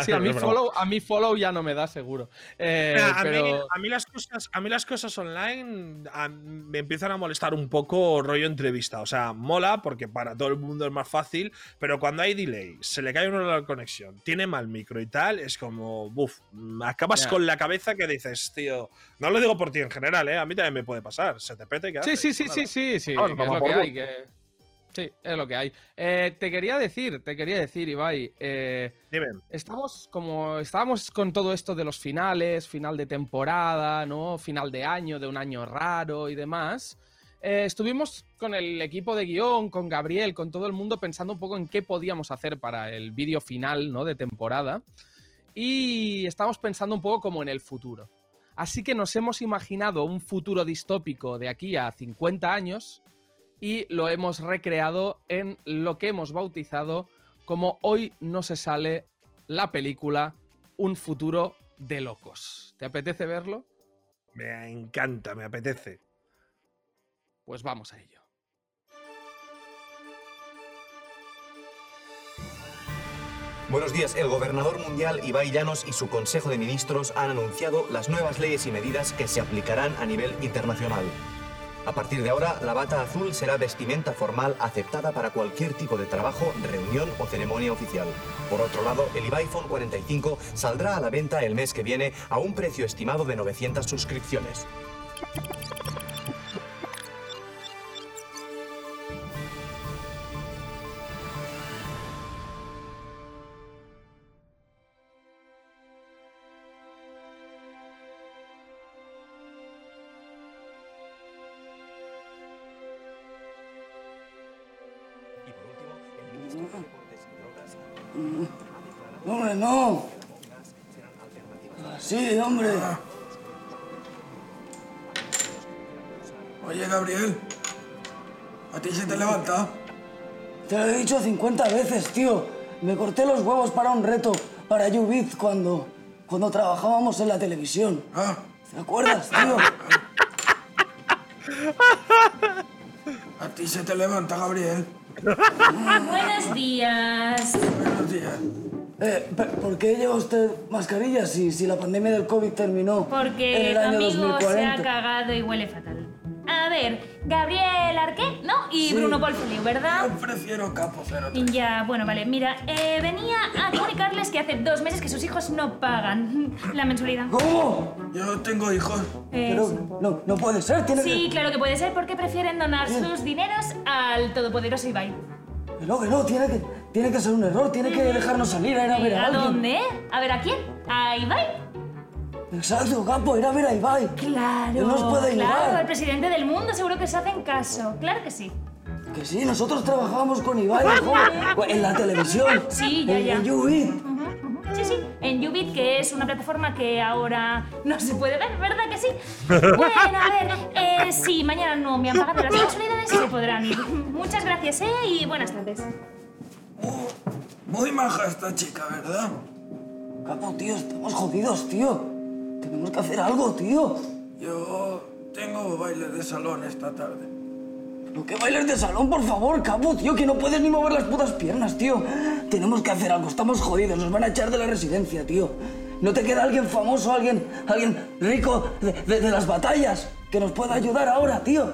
Sí, a mí, follow, a mí follow ya no me da seguro. Eh, Mira, a, mí, a mí las cosas, a mí las cosas online a- me empiezan a molestar un poco rollo entrevista. O sea, mola porque para todo el mundo es más fácil, pero cuando hay delay, se le cae uno la conexión, tiene mal micro y tal, es como, buf, acabas con la cabeza que dices, tío, no lo digo por ti en general, ¿eh? A mí también me puede pasar, se te pete y qué Sí, haces? sí, sí, Nada. sí, sí, sí. Sí, es lo que hay. Eh, te quería decir, te quería decir, Ibai. eh, Dime. Estamos como estábamos con todo esto de los finales, final de temporada, ¿no? Final de año, de un año raro y demás. Eh, estuvimos con el equipo de guion, con Gabriel, con todo el mundo pensando un poco en qué podíamos hacer para el vídeo final, ¿no? De temporada. Y estamos pensando un poco como en el futuro. Así que nos hemos imaginado un futuro distópico de aquí a 50 años y lo hemos recreado en lo que hemos bautizado como Hoy no se sale la película Un futuro de locos. ¿Te apetece verlo? Me encanta, me apetece. Pues vamos a ello. Buenos días. El gobernador mundial Ibai Llanos y su Consejo de Ministros han anunciado las nuevas leyes y medidas que se aplicarán a nivel internacional. A partir de ahora, la bata azul será vestimenta formal aceptada para cualquier tipo de trabajo, reunión o ceremonia oficial. Por otro lado, el Ibai Phone 45 saldrá a la venta el mes que viene a un precio estimado de 900 suscripciones. Dicho 50 veces, tío. Me corté los huevos para un reto para YouBit cuando, cuando trabajábamos en la televisión. Ah, ¿Te acuerdas, tío? a ti se te levanta, Gabriel. Buenos días. Buenos días. Eh, ¿Por qué lleva usted mascarilla si, si la pandemia del COVID terminó en Porque el tu año amigo se ha 2040? cagado y huele fatal. A ver, Gabriel Arqué, ¿no? Y Sí. Bruno Polfeliu, ¿verdad? Yo prefiero capo 03. Ya, bueno, vale. Mira, eh, venía a comunicarles que hace dos meses que sus hijos no pagan la mensualidad. ¿Cómo? Yo tengo hijos. Eh, Pero no, no puede ser, tiene sí, claro que puede ser porque prefieren donar sus dineros al todopoderoso Ibai. que... Que no, que no, tiene que, tiene que ser un error, tiene que dejarnos salir a ir a ver a ¿A alguien. dónde? ¿A ver a quién? ¿A Ibai? Exacto, Capo, ir a ver a Ibai. Claro. Que nos puede Claro, el presidente del mundo seguro que se hacen caso. Claro que sí. Que sí, nosotros trabajábamos con Ibai el joven, en la televisión. Sí, ya, en, ya. en YouBit. Sí, sí, en Ubit, que es una plataforma que ahora no se puede ver, ¿verdad que sí? Bueno, a ver, eh, sí, mañana no me han pagado las mensualidades y se podrán ir. Muchas gracias, ¿eh? Y buenas tardes. Muy maja esta chica, ¿verdad? Capo, tío, estamos jodidos, tío. Tenemos que hacer algo, tío. Yo tengo baile de salón esta tarde. ¿Pero qué bailes de salón, por favor, Capo, tío? Que no puedes ni mover las putas piernas, tío. Tenemos que hacer algo, estamos jodidos, nos van a echar de la residencia, tío. ¿No te queda alguien famoso, alguien, alguien rico de, de- de las batallas que nos pueda ayudar ahora, tío?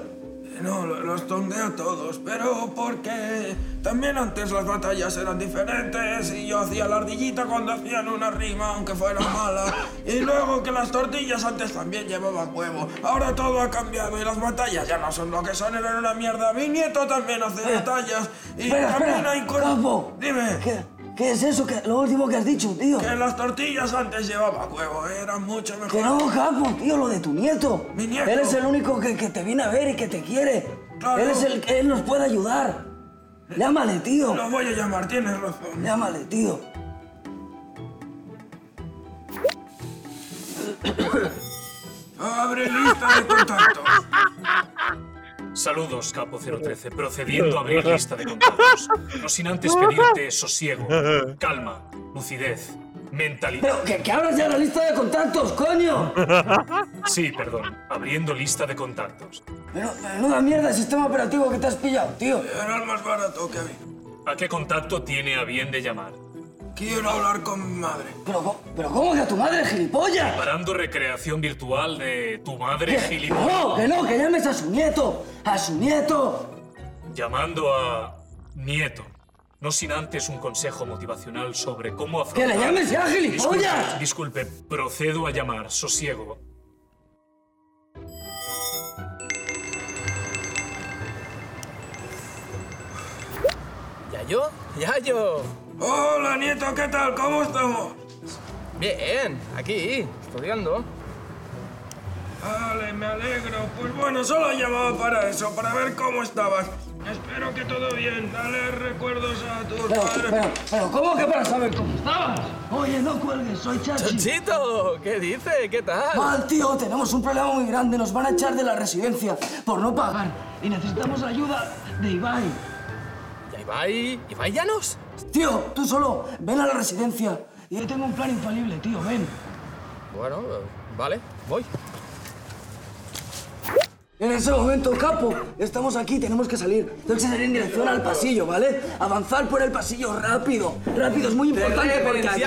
No, lo- los tomé a todos, pero porque también antes las batallas eran diferentes y yo hacía la ardillita cuando hacían una rima, aunque fuera mala. Y luego que las tortillas antes también llevaban huevo. Ahora todo ha cambiado y las batallas ya no son lo que son, eran una mierda. Mi nieto también hace batallas y Espera, también espera, hay. Capo. Dime. ¿Qué, qué es eso? que lo último que has dicho, tío? Que las tortillas antes llevaban huevo, eran mucho mejor. Que no, Capo, tío, lo de tu nieto. Mi nieto. Él es el único que, que te viene a ver y que te quiere. Claro. Él es el que él nos puede ayudar. Llámale, tío. Lo voy a llamar, tienes razón. Llámale, tío. Abre lista de contactos. Saludos, Capo 013, procediendo a abrir lista de contactos. No sin antes pedirte sosiego, calma, lucidez, mentalidad. Pero que, que abras ya la lista de contactos, coño. Sí, perdón, abriendo lista de contactos. Pero, menuda mierda de sistema operativo que te has pillado, tío. Era el más barato que había. ¿A qué contacto tiene a bien de llamar? Quiero hablar con mi madre. Pero, pero ¿cómo que a tu madre, gilipollas? Parando recreación virtual de tu madre Que- gilipollas. No, que no, que llames a su nieto. A su nieto. Llamando a nieto. No sin antes un consejo motivacional sobre cómo ¡Que afrontar... le llames ya, gilipollas! Disculpe, disculpe, procedo a llamar, sosiego. ¿Yayo? ¡Yayo! Hola, nieto, ¿qué tal? ¿Cómo estamos? Bien, aquí, estudiando. Vale, me alegro. Pues bueno, solo llamaba para eso, para ver cómo estabas. Espero que todo bien. Dale recuerdos a tus Pero, padres. pero, pero, ¿cómo que para saber cómo estabas? Oye, no cuelgues, soy Chachi. ¡Chonchito! ¿Qué dice? ¿Qué tal? Mal, tío, tenemos un problema muy grande. Nos van a echar de la residencia por no pagar. Y necesitamos ayuda de Ibai. ¿Ya Ibai? ¿Ibai Llanos? Tío, tú solo, ven a la residencia. Y yo tengo un plan infalible, tío, ven. Bueno, vale, voy. En ese momento, capo, estamos aquí, tenemos que salir. Tenemos que salir en dirección al pasillo, ¿vale? Avanzar por el pasillo rápido. Rápido, es muy importante porque aquí...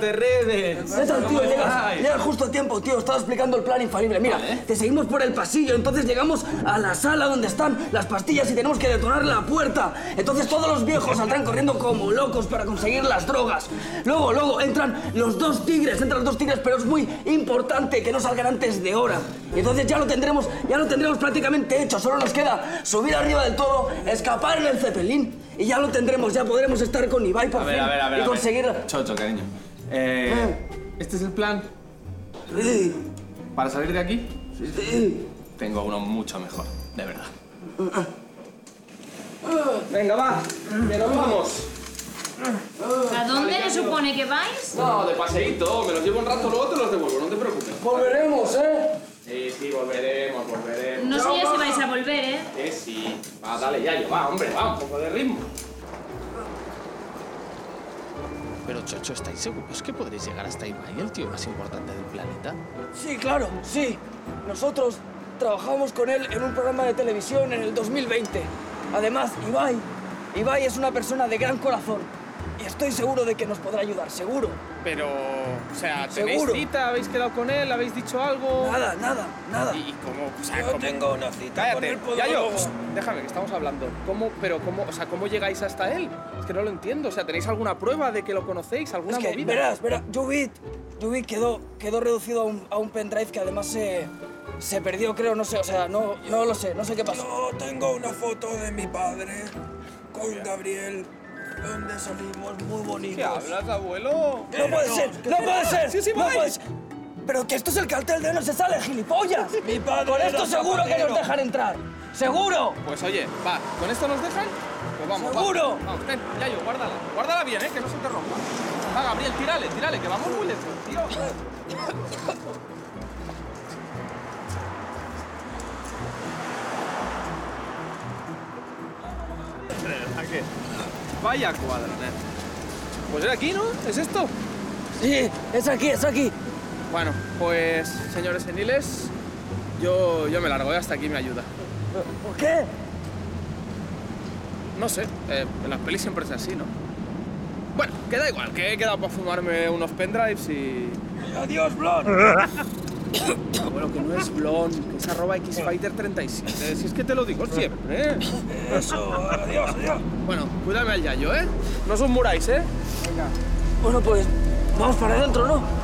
de redes. Al tío, llegas, llegas justo a tiempo, tío. Estaba explicando el plan infalible. Mira, te seguimos por el pasillo, entonces llegamos a la sala donde están las pastillas y tenemos que detonar la puerta. Entonces todos los viejos saldrán corriendo como locos para conseguir las drogas. Luego, luego entran los dos tigres, entran los dos tigres, pero es muy importante que no salgan antes de hora. Y entonces ya lo tendremos, ya lo tendremos prácticamente hecho. Solo nos queda subir arriba del todo, escapar en el cepelín y ya lo tendremos. Ya podremos estar con Ibai por A ver, fin a ver, a ver. y a ver. conseguir. Chocho, cariño. Eh, ¿Este es el plan Sí, para salir de aquí? sí. Tengo uno mucho mejor, de verdad. Venga, va, que nos vamos. ¿A dónde se supone que vais? No, de paseíto, me los llevo un rato, luego te los devuelvo, no te preocupes. Volveremos, ¿eh? Sí, sí, volveremos, volveremos. No sé ya si vais a volver, ¿eh? Eh, sí. Va, dale, Yayo, va, hombre, va, un poco de ritmo. Pero Chocho, ¿estáis seguros que podréis llegar hasta Ibai, el tío más importante del planeta? Sí, claro, sí. Nosotros trabajamos con él en un programa de televisión en el 2020. Además, Ibai, Ibai es una persona de gran corazón. Y estoy seguro de que nos podrá ayudar, seguro. Pero, o sea, ¿tenéis Seguro. cita? ¿Habéis quedado con él? ¿Habéis dicho algo? Nada, nada, nada. ¿Y cómo? O sea, Yo ¿cómo? tengo una cita con Cállate, ya yo. Déjame, que estamos hablando. ¿Cómo, pero cómo, o sea, cómo llegáis hasta él? Es que no lo entiendo. O sea, ¿tenéis alguna prueba de que lo conocéis? ¿Alguna Es que, movida? verás, verás, Jubit, Jubit quedó, quedó reducido a un, a un pendrive que además se, se perdió, creo, no sé, o sea, no, no lo sé, no sé qué pasó. Yo tengo una foto de mi padre con Gabriel, donde salimos muy bonitos. ¿Qué hablas, abuelo? No puede ser, no puede ser, Sí, sí, no puede ser. Pero que esto es el cartel de no se sale, gilipollas. Mi padre Con era esto seguro que nos dejan entrar. ¡Seguro! Pues oye, va, ¿con esto nos dejan? Pues vamos, va. ¡Seguro! Vamos, ven, Yayo, guárdala. Guárdala bien, ¿eh? Que no se te rompa. Va, Gabriel, tírale, tírale, que vamos muy lejos, tío. Vaya cuadro, ¿eh? Pues era aquí, ¿no? ¿Es esto? Sí, es aquí, es aquí. Bueno, pues, señores seniles, yo, yo me largo, ¿eh? hasta aquí me ayuda. ¿Por qué? No sé, eh, en las pelis siempre es así, ¿no? Bueno, queda igual, que he quedado para fumarme unos pendrives y... Adiós, Blon. Bueno, que no es Blon, que es arroba xfighter37, si es que te lo digo siempre, ¿eh? Eso, adiós, adiós. Bueno, cuídame al Yayo, ¿eh? No os muráis, ¿eh? Bueno, pues vamos para adentro, ¿no?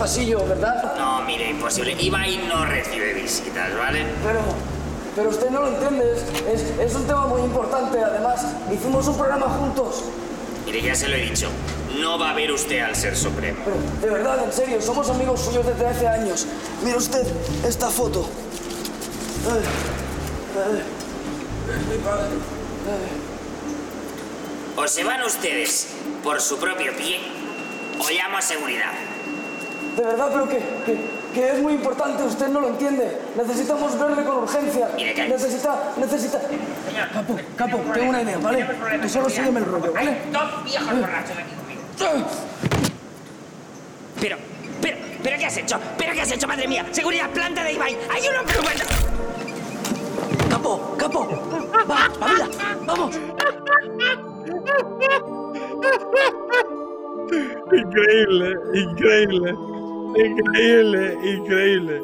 Pasillo, ¿verdad? No, mire, imposible. Ibai no recibe visitas, ¿vale? Pero, pero usted no lo entiende. Es, es, un tema muy importante. Además, hicimos un programa juntos. Mire, ya se lo he dicho. No va a ver usted al ser supremo. Pero, de verdad, en serio, somos amigos suyos desde hace años. Mire usted esta foto. Ay, ay, Es mi padre. O se van ustedes por su propio pie, o llamo a seguridad. De verdad, pero que, que, que es muy importante. Usted no lo entiende. Necesitamos verle con urgencia. Necesita, necesita. Capo, capo, tengo una idea, ¿vale? Tú solo sígueme el rollo, ¿vale? Dos viejos borrachos aquí conmigo. Pero, pero, pero ¿qué has hecho? ¿Pero qué has hecho, madre mía? Seguridad, planta de Ibai. Hay uno bueno. Capo, capo. Va, espabila, vamos. Increíble, increíble. Increíble, increíble.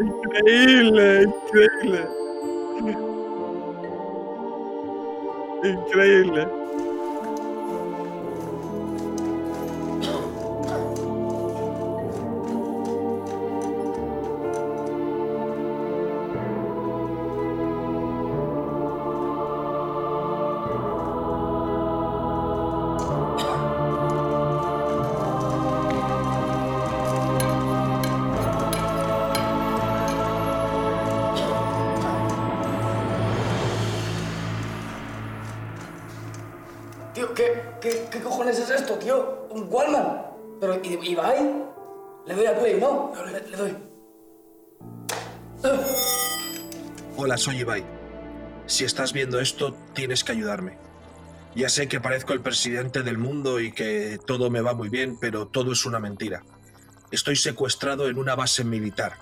Increíble, increíble. Increíble. Le, doy. Hola, soy Ibai. Si estás viendo esto, tienes que ayudarme. Ya sé que parezco el presidente del mundo y que todo me va muy bien, pero todo es una mentira. Estoy secuestrado en una base militar.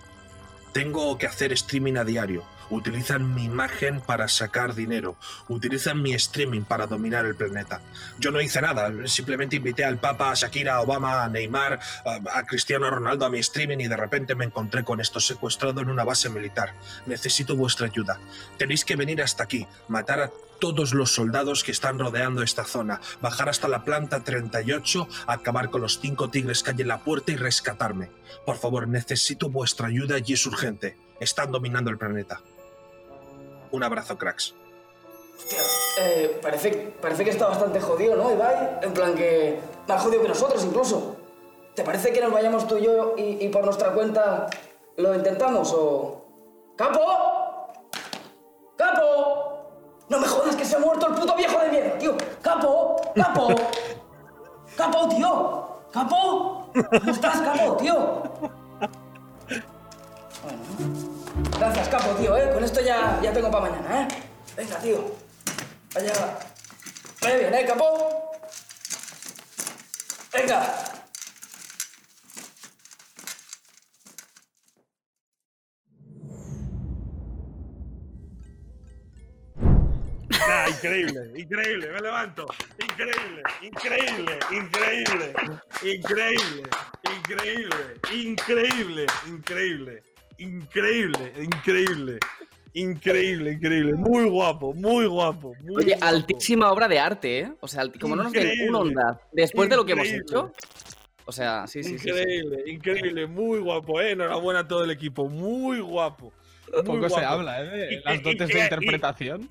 Tengo que hacer streaming a diario. Utilizan mi imagen para sacar dinero. Utilizan mi streaming para dominar el planeta. Yo no hice nada. Simplemente invité al Papa, a Shakira, a Obama, a Neymar, a, Cristiano Ronaldo a mi streaming y de repente me encontré con esto secuestrado en una base militar. Necesito vuestra ayuda. Tenéis que venir hasta aquí, matar a todos los soldados que están rodeando esta zona, bajar hasta la planta 38, acabar con los cinco tigres que hay en la puerta y rescatarme. Por favor, necesito vuestra ayuda y es urgente. Están dominando el planeta. Un abrazo, cracks. Hostia, eh, parece, parece que está bastante jodido, ¿no, Ibai? En plan que... Más jodido que nosotros, incluso. ¿Te parece que nos vayamos tú y yo y, y por nuestra cuenta lo intentamos o...? ¡Capo! ¡Capo! No me jodas que se ha muerto el puto viejo de mierda, tío. ¡Capo! ¡Capo! ¡Capo, tío! ¡Capo! ¿Cómo estás, Capo, tío? Bueno. Gracias, Capo, tío, ¿eh? Con esto ya, ya tengo para mañana, ¿eh? Venga, tío. Vaya. Vaya bien, ¿eh, Capo? Venga. Increíble, increíble, me levanto. Increíble, increíble, increíble, increíble, increíble, increíble, increíble, increíble, increíble, increíble. Muy guapo, muy guapo. Muy Oye, guapo. altísima obra de arte, ¿eh? O sea, como no nos den Increíble. una onda después de lo que hemos Increíble. hecho. O sea, sí, sí, sí, sí. Increíble, increíble, muy guapo, eh. Enhorabuena a todo el equipo, muy guapo. muy Poco se habla, ¿eh? De las dotes y- de y- interpretación.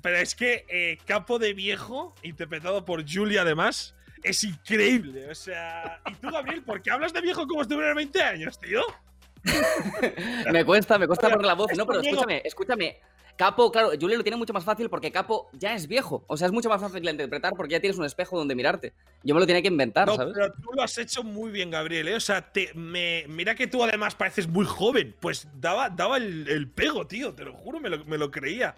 Pero es que eh, Capo de Viejo, interpretado por Julia además, es increíble. O sea, ¿y tú, Gabriel, por qué hablas de viejo como si tuvieras 20 años, tío? Me cuesta, me cuesta poner la voz. No, pero escúchame, escúchame. Capo, claro, Julio lo tiene mucho más fácil porque Capo ya es viejo. O sea, es mucho más fácil de interpretar porque ya tienes un espejo donde mirarte. Yo me lo tenía que inventar, No, ¿sabes? pero tú lo has hecho muy bien, Gabriel. ¿eh? O sea, te, me, mira que tú además pareces muy joven. Pues daba, daba el, el pego, tío. Te lo juro, me lo, me lo creía.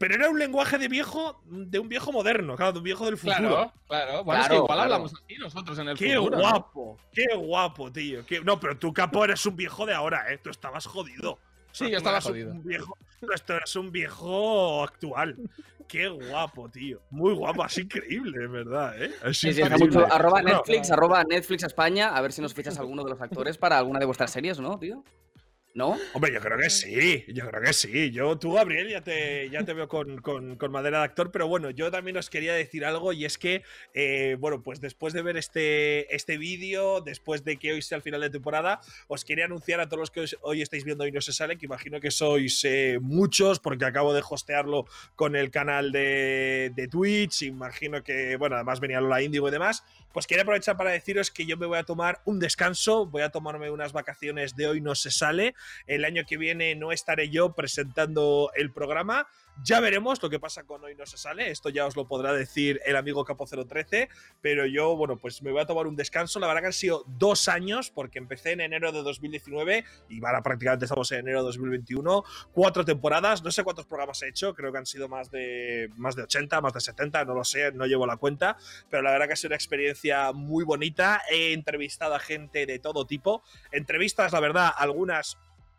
Pero era un lenguaje de viejo, de un viejo moderno, claro, de un viejo del futuro. Claro, claro. Bueno, es que igual claro. hablamos así nosotros en el Qué futuro. ¿no? guapo, qué guapo, tío. qué- No, pero tú, Capo, eres un viejo de ahora, ¿eh? Tú estabas jodido. Sí, yo estaba eras un jodido. viejo, tú esto eres un viejo actual. Qué guapo, tío. Muy guapo, es increíble, verdad, ¿eh? Es Sí, sí, está increíble. mucho. Arroba Netflix, arroba Netflix España, a ver si nos fichas alguno de los actores para alguna de vuestras series, ¿no, tío? ¿No? Hombre, yo creo que sí, yo creo que sí. Yo, tú, Gabriel, ya te, ya te veo con, con- con madera de actor, pero bueno, yo también os quería decir algo y es que, eh, bueno, pues después de ver este, este vídeo, después de que hoy sea el final de temporada, os quería anunciar a todos los que hoy estáis viendo y no se sale, que imagino que sois eh, muchos, porque acabo de hostearlo con el canal de, de Twitch, imagino que, bueno, además venía Lola Indigo y demás, pues quería aprovechar para deciros que yo me voy a tomar un descanso, voy a tomarme unas vacaciones de hoy no se sale, el año que viene no estaré yo presentando el programa. Ya veremos lo que pasa con Hoy No Se Sale. Esto ya os lo podrá decir el amigo Capo 013. Pero yo, bueno, pues me voy a tomar un descanso. La verdad que han sido dos años, porque empecé en enero de 2019 y ahora prácticamente estamos en enero de 2021. Cuatro temporadas. No sé cuántos programas he hecho. Creo que han sido más de, más de 80, más de 70. No lo sé, no llevo la cuenta. Pero la verdad que ha sido una experiencia muy bonita. He entrevistado a gente de todo tipo. Entrevistas, la verdad, algunas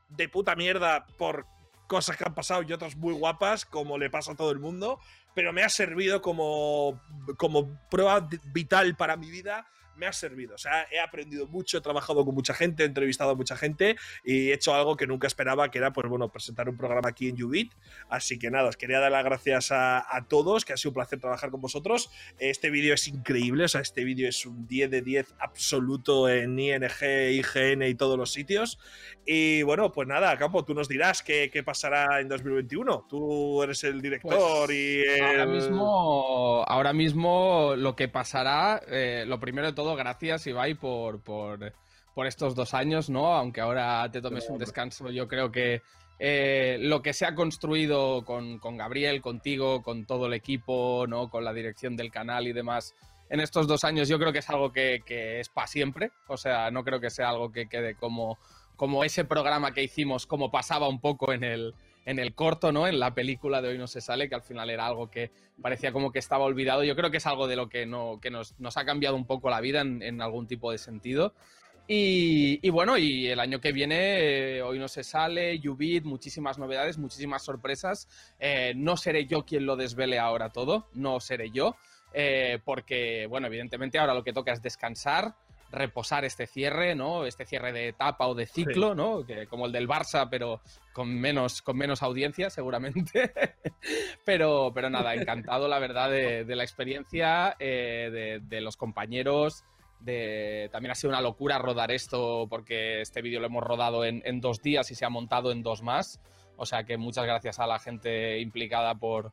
de puta mierda por cosas que han pasado y otras muy guapas, como le pasa a todo el mundo, pero me ha servido como, como prueba vital para mi vida. Me ha servido, o sea, he aprendido mucho, he trabajado con mucha gente, he entrevistado a mucha gente y he hecho algo que nunca esperaba, que era, pues bueno, presentar un programa aquí en Ubit. Así que nada, os quería dar las gracias a, a todos, que ha sido un placer trabajar con vosotros. Este vídeo es increíble, o sea, este vídeo es un 10 de 10 absoluto en ING, IGN y todos los sitios. Y bueno, pues nada, Campo, tú nos dirás qué, qué pasará en 2021. Tú eres el director Pues, y el... Ahora mismo, ahora mismo lo que pasará, eh, lo primero de todo, gracias Ibai por, por, por estos dos años, ¿no? Aunque ahora te tomes un descanso, yo creo que eh, lo que se ha construido con, con Gabriel, contigo, con todo el equipo, ¿no? Con la dirección del canal y demás. En estos dos años yo creo que es algo que, que es para siempre, o sea, no creo que sea algo que quede como, como ese programa que hicimos, como pasaba un poco en el, en el corto, ¿no? En la película de Hoy no se sale, que al final era algo que parecía como que estaba olvidado. Yo creo que es algo de lo que, no, que nos, nos ha cambiado un poco la vida en, algún tipo de sentido. Y, bueno, y el año que viene, eh, hoy no se sale, Ubit, muchísimas novedades, muchísimas sorpresas. Eh, no seré yo quien lo desvele ahora todo, no seré yo, eh, porque, bueno, evidentemente ahora lo que toca es descansar, reposar este cierre, ¿no? Este cierre de etapa o de ciclo, Sí. ¿no? Que, como el del Barça, pero con menos, con menos audiencia, seguramente. pero, pero nada, encantado, la verdad, de, de la experiencia, eh, de, de los compañeros. De, también ha sido una locura rodar esto porque este vídeo lo hemos rodado en, en dos días y se ha montado en dos más. O sea que muchas gracias a la gente implicada por,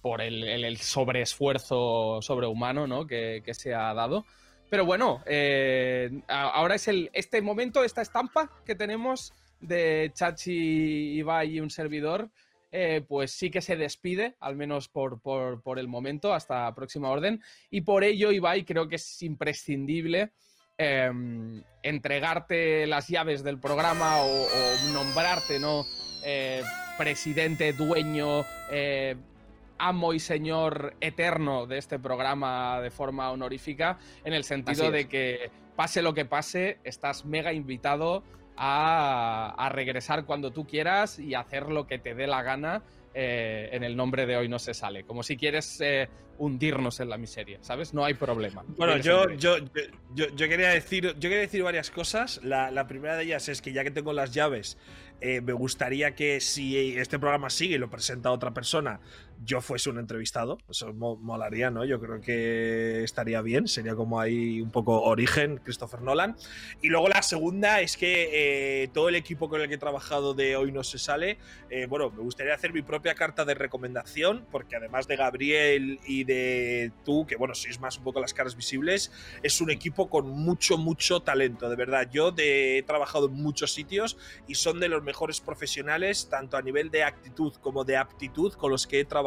por el, el, el sobreesfuerzo sobrehumano ¿no? que, que se ha dado. Pero bueno, eh, ahora es el, este momento, esta estampa que tenemos de Chachi, Ibai y un servidor, eh, pues sí que se despide, al menos por, por, por el momento, hasta próxima orden. Y por ello, Ibai, creo que es imprescindible em, entregarte las llaves del programa o, o nombrarte, ¿no? Eh, presidente, dueño, amo y señor eterno de este programa de forma honorífica, en el sentido de que pase lo que pase, estás mega invitado a, a regresar cuando tú quieras y hacer lo que te dé la gana eh, en el nombre de hoy no se sale. Como si quieres eh, hundirnos en la miseria, ¿sabes? No hay problema. Bueno, yo, yo, yo, yo quería decir, yo quería decir varias cosas. La, la primera de ellas es que ya que tengo las llaves, eh, me gustaría que si este programa sigue y lo presenta otra persona, yo fuese un entrevistado. Eso mo- molaría, ¿no? Yo creo que estaría bien. Sería como ahí un poco origen, Christopher Nolan. Y luego la segunda es que eh, todo el equipo con el que he trabajado de Hoy No Se Sale, eh, bueno, me gustaría hacer mi propia carta de recomendación, porque además de Gabriel y de tú, que bueno, sois más un poco las caras visibles, es un equipo con mucho, mucho talento, de verdad. Yo de- he trabajado en muchos sitios y son de los mejores profesionales, tanto a nivel de actitud como de aptitud, con los que he trabajado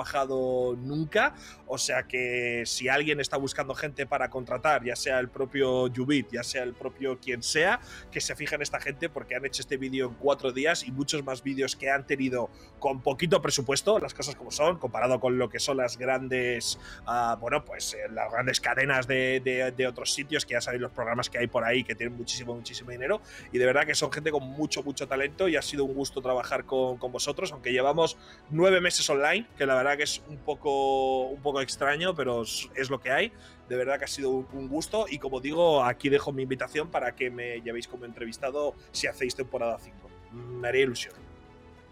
nunca. O sea que si alguien está buscando gente para contratar, ya sea el propio Jubit, ya sea el propio quien sea, que se fije en esta gente porque han hecho este vídeo en cuatro días y muchos más vídeos que han tenido con poquito presupuesto, las cosas como son, comparado con lo que son las grandes, ah, bueno, pues eh, las grandes cadenas de, otros sitios, que ya sabéis los programas que hay por ahí que tienen muchísimo, muchísimo dinero. Y de verdad que son gente con mucho, mucho talento y ha sido un gusto trabajar con vosotros, aunque llevamos nueve meses online, que la verdad que es un poco, un poco extraño, pero es, lo que hay. De verdad que ha sido un, gusto y como digo, aquí dejo mi invitación para que me llevéis como entrevistado si hacéis temporada 5. Me haría ilusión.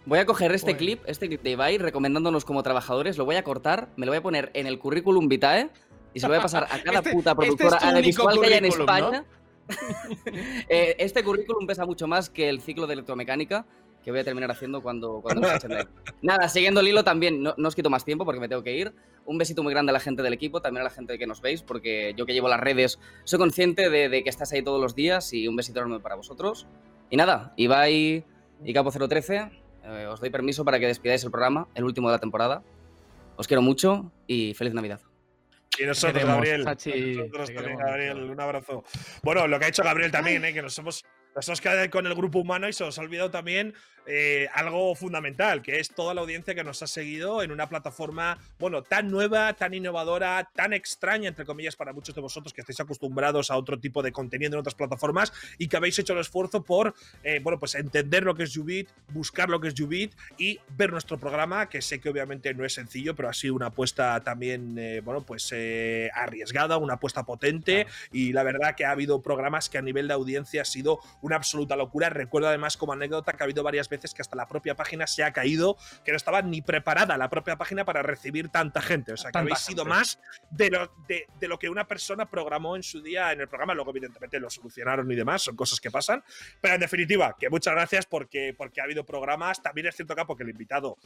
Voy a coger este Bueno. clip, este clip de Ibai, recomendándonos como trabajadores, lo voy a cortar, me lo voy a poner en el currículum vitae y se lo voy a pasar a cada Este- puta este es productora tu audiovisual que haya en currículum, ¿no? España. Eh, este currículum pesa mucho más que el ciclo de electromecánica que voy a terminar haciendo cuando, cuando nos echen de ahí. Nada, siguiendo el hilo también, no, no os quito más tiempo porque me tengo que ir. Un besito muy grande a la gente del equipo, también a la gente que nos veis, porque yo que llevo las redes soy consciente de, de que estás ahí todos los días y un besito enorme para vosotros. Y nada, Ibai y Capo 013, eh, os doy permiso para que despidáis el programa, el último de la temporada. Os quiero mucho y feliz Navidad. Y nosotros, queremos, Gabriel. Sachi, nosotros también, queremos Gabriel, un abrazo. Bueno, lo que ha hecho Gabriel también, ¿eh? que nos hemos, nos hemos quedado con el grupo humano y se os ha olvidado también eh, algo fundamental, que es toda la audiencia que nos ha seguido en una plataforma, bueno, tan nueva, tan innovadora, tan extraña, entre comillas, para muchos de vosotros que estáis acostumbrados a otro tipo de contenido en otras plataformas y que habéis hecho el esfuerzo por, eh, bueno, pues entender lo que es Jubit, buscar lo que es Jubit y ver nuestro programa, que sé que obviamente no es sencillo, pero ha sido una apuesta también, eh, bueno, pues eh, arriesgada, una apuesta potente y la verdad que ha habido programas que a nivel de audiencia ha sido una absoluta locura. Recuerdo además como anécdota que ha habido varias veces que hasta la propia página se ha caído, que no estaba ni preparada la propia página para recibir tanta gente. O sea, que habéis sido gente. más de lo, de, de lo que una persona programó en su día en el programa. Luego, evidentemente, lo solucionaron y demás, son cosas que pasan. Pero en definitiva, que muchas gracias porque, porque ha habido programas. También es cierto, que el invitado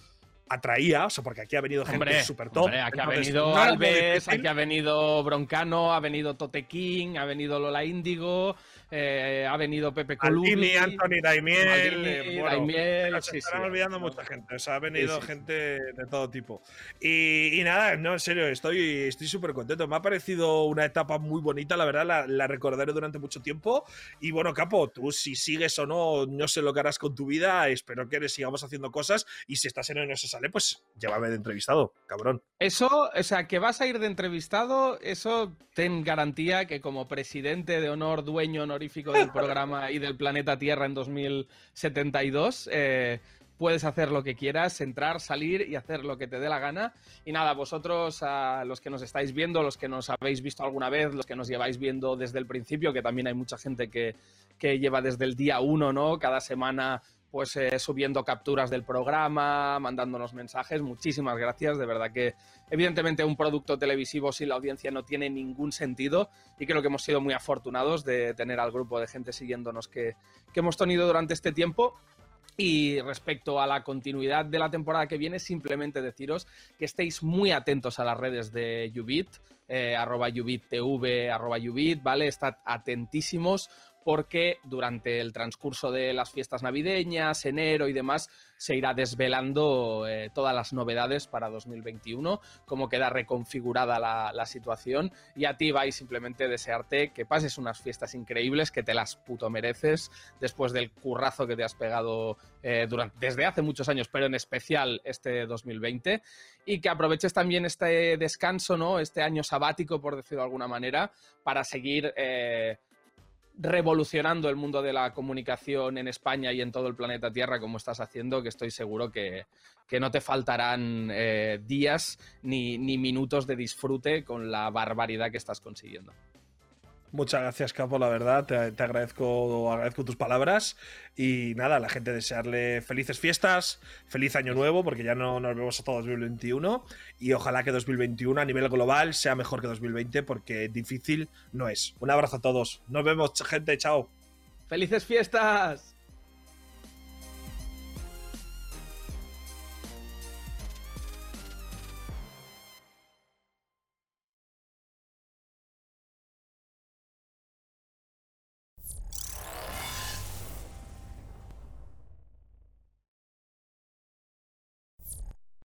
atraía, o sea, porque aquí ha venido gente Hombre, súper top. hombre, aquí ha venido Alves, aquí ha venido Broncano, ha venido Tote King, ha venido Lola Índigo, eh, ha venido Pepe Colubi. Maldini, Anthony Daimiel, Maldini, eh, bueno, Daimiel, nos sí, están sí. olvidando mucha gente. O sea, ha venido Sí, gente de todo tipo. Y, y nada, no, en serio, estoy estoy súper contento. Me ha parecido una etapa muy bonita, la verdad, la, la recordaré durante mucho tiempo. Y bueno, Capo, tú si sigues o no, no sé lo que harás con tu vida. Espero que sigamos haciendo cosas. Y si estás en el no se sale, pues llévame de entrevistado, cabrón. Eso, o sea, que vas a ir de entrevistado, eso ten garantía que como presidente de honor, dueño del programa y del planeta Tierra en 2072, eh, puedes hacer lo que quieras, entrar, salir y hacer lo que te dé la gana. Y nada, vosotros, los que nos estáis viendo, los que nos habéis visto alguna vez, los que nos lleváis viendo desde el principio, que también hay mucha gente que, que lleva desde el día uno, ¿no? Cada semana pues eh, subiendo capturas del programa, mandándonos mensajes. Muchísimas gracias, de verdad que evidentemente un producto televisivo sin la audiencia no tiene ningún sentido y creo que hemos sido muy afortunados de tener al grupo de gente siguiéndonos que, que hemos tenido durante este tiempo. Y respecto a la continuidad de la temporada que viene, simplemente deciros que estéis muy atentos a las redes de Ubit, eh, arroba UbitTV, arroba Ubit, ¿vale? Estad atentísimos porque durante el transcurso de las fiestas navideñas, enero y demás, se irá desvelando eh, todas las novedades para 2021, cómo queda reconfigurada la, situación. Y a ti, vais simplemente desearte que pases unas fiestas increíbles, que te las puto mereces después del currazo que te has pegado eh, durante, desde hace muchos años, pero en especial este 2020, y que aproveches también este descanso, ¿no? Este año sabático, por decirlo de alguna manera, para seguir eh, revolucionando el mundo de la comunicación en España y en todo el planeta Tierra como estás haciendo, que estoy seguro que, que no te faltarán eh, días ni, ni minutos de disfrute con la barbaridad que estás consiguiendo. Muchas gracias, Capo, la verdad. Te, agradezco tus palabras. Y nada, a la gente desearle felices fiestas, feliz año nuevo, porque ya no nos vemos hasta 2021. Y ojalá que 2021 a nivel global sea mejor que 2020, porque difícil no es. Un abrazo a todos. Nos vemos, gente. Chao. ¡Felices fiestas!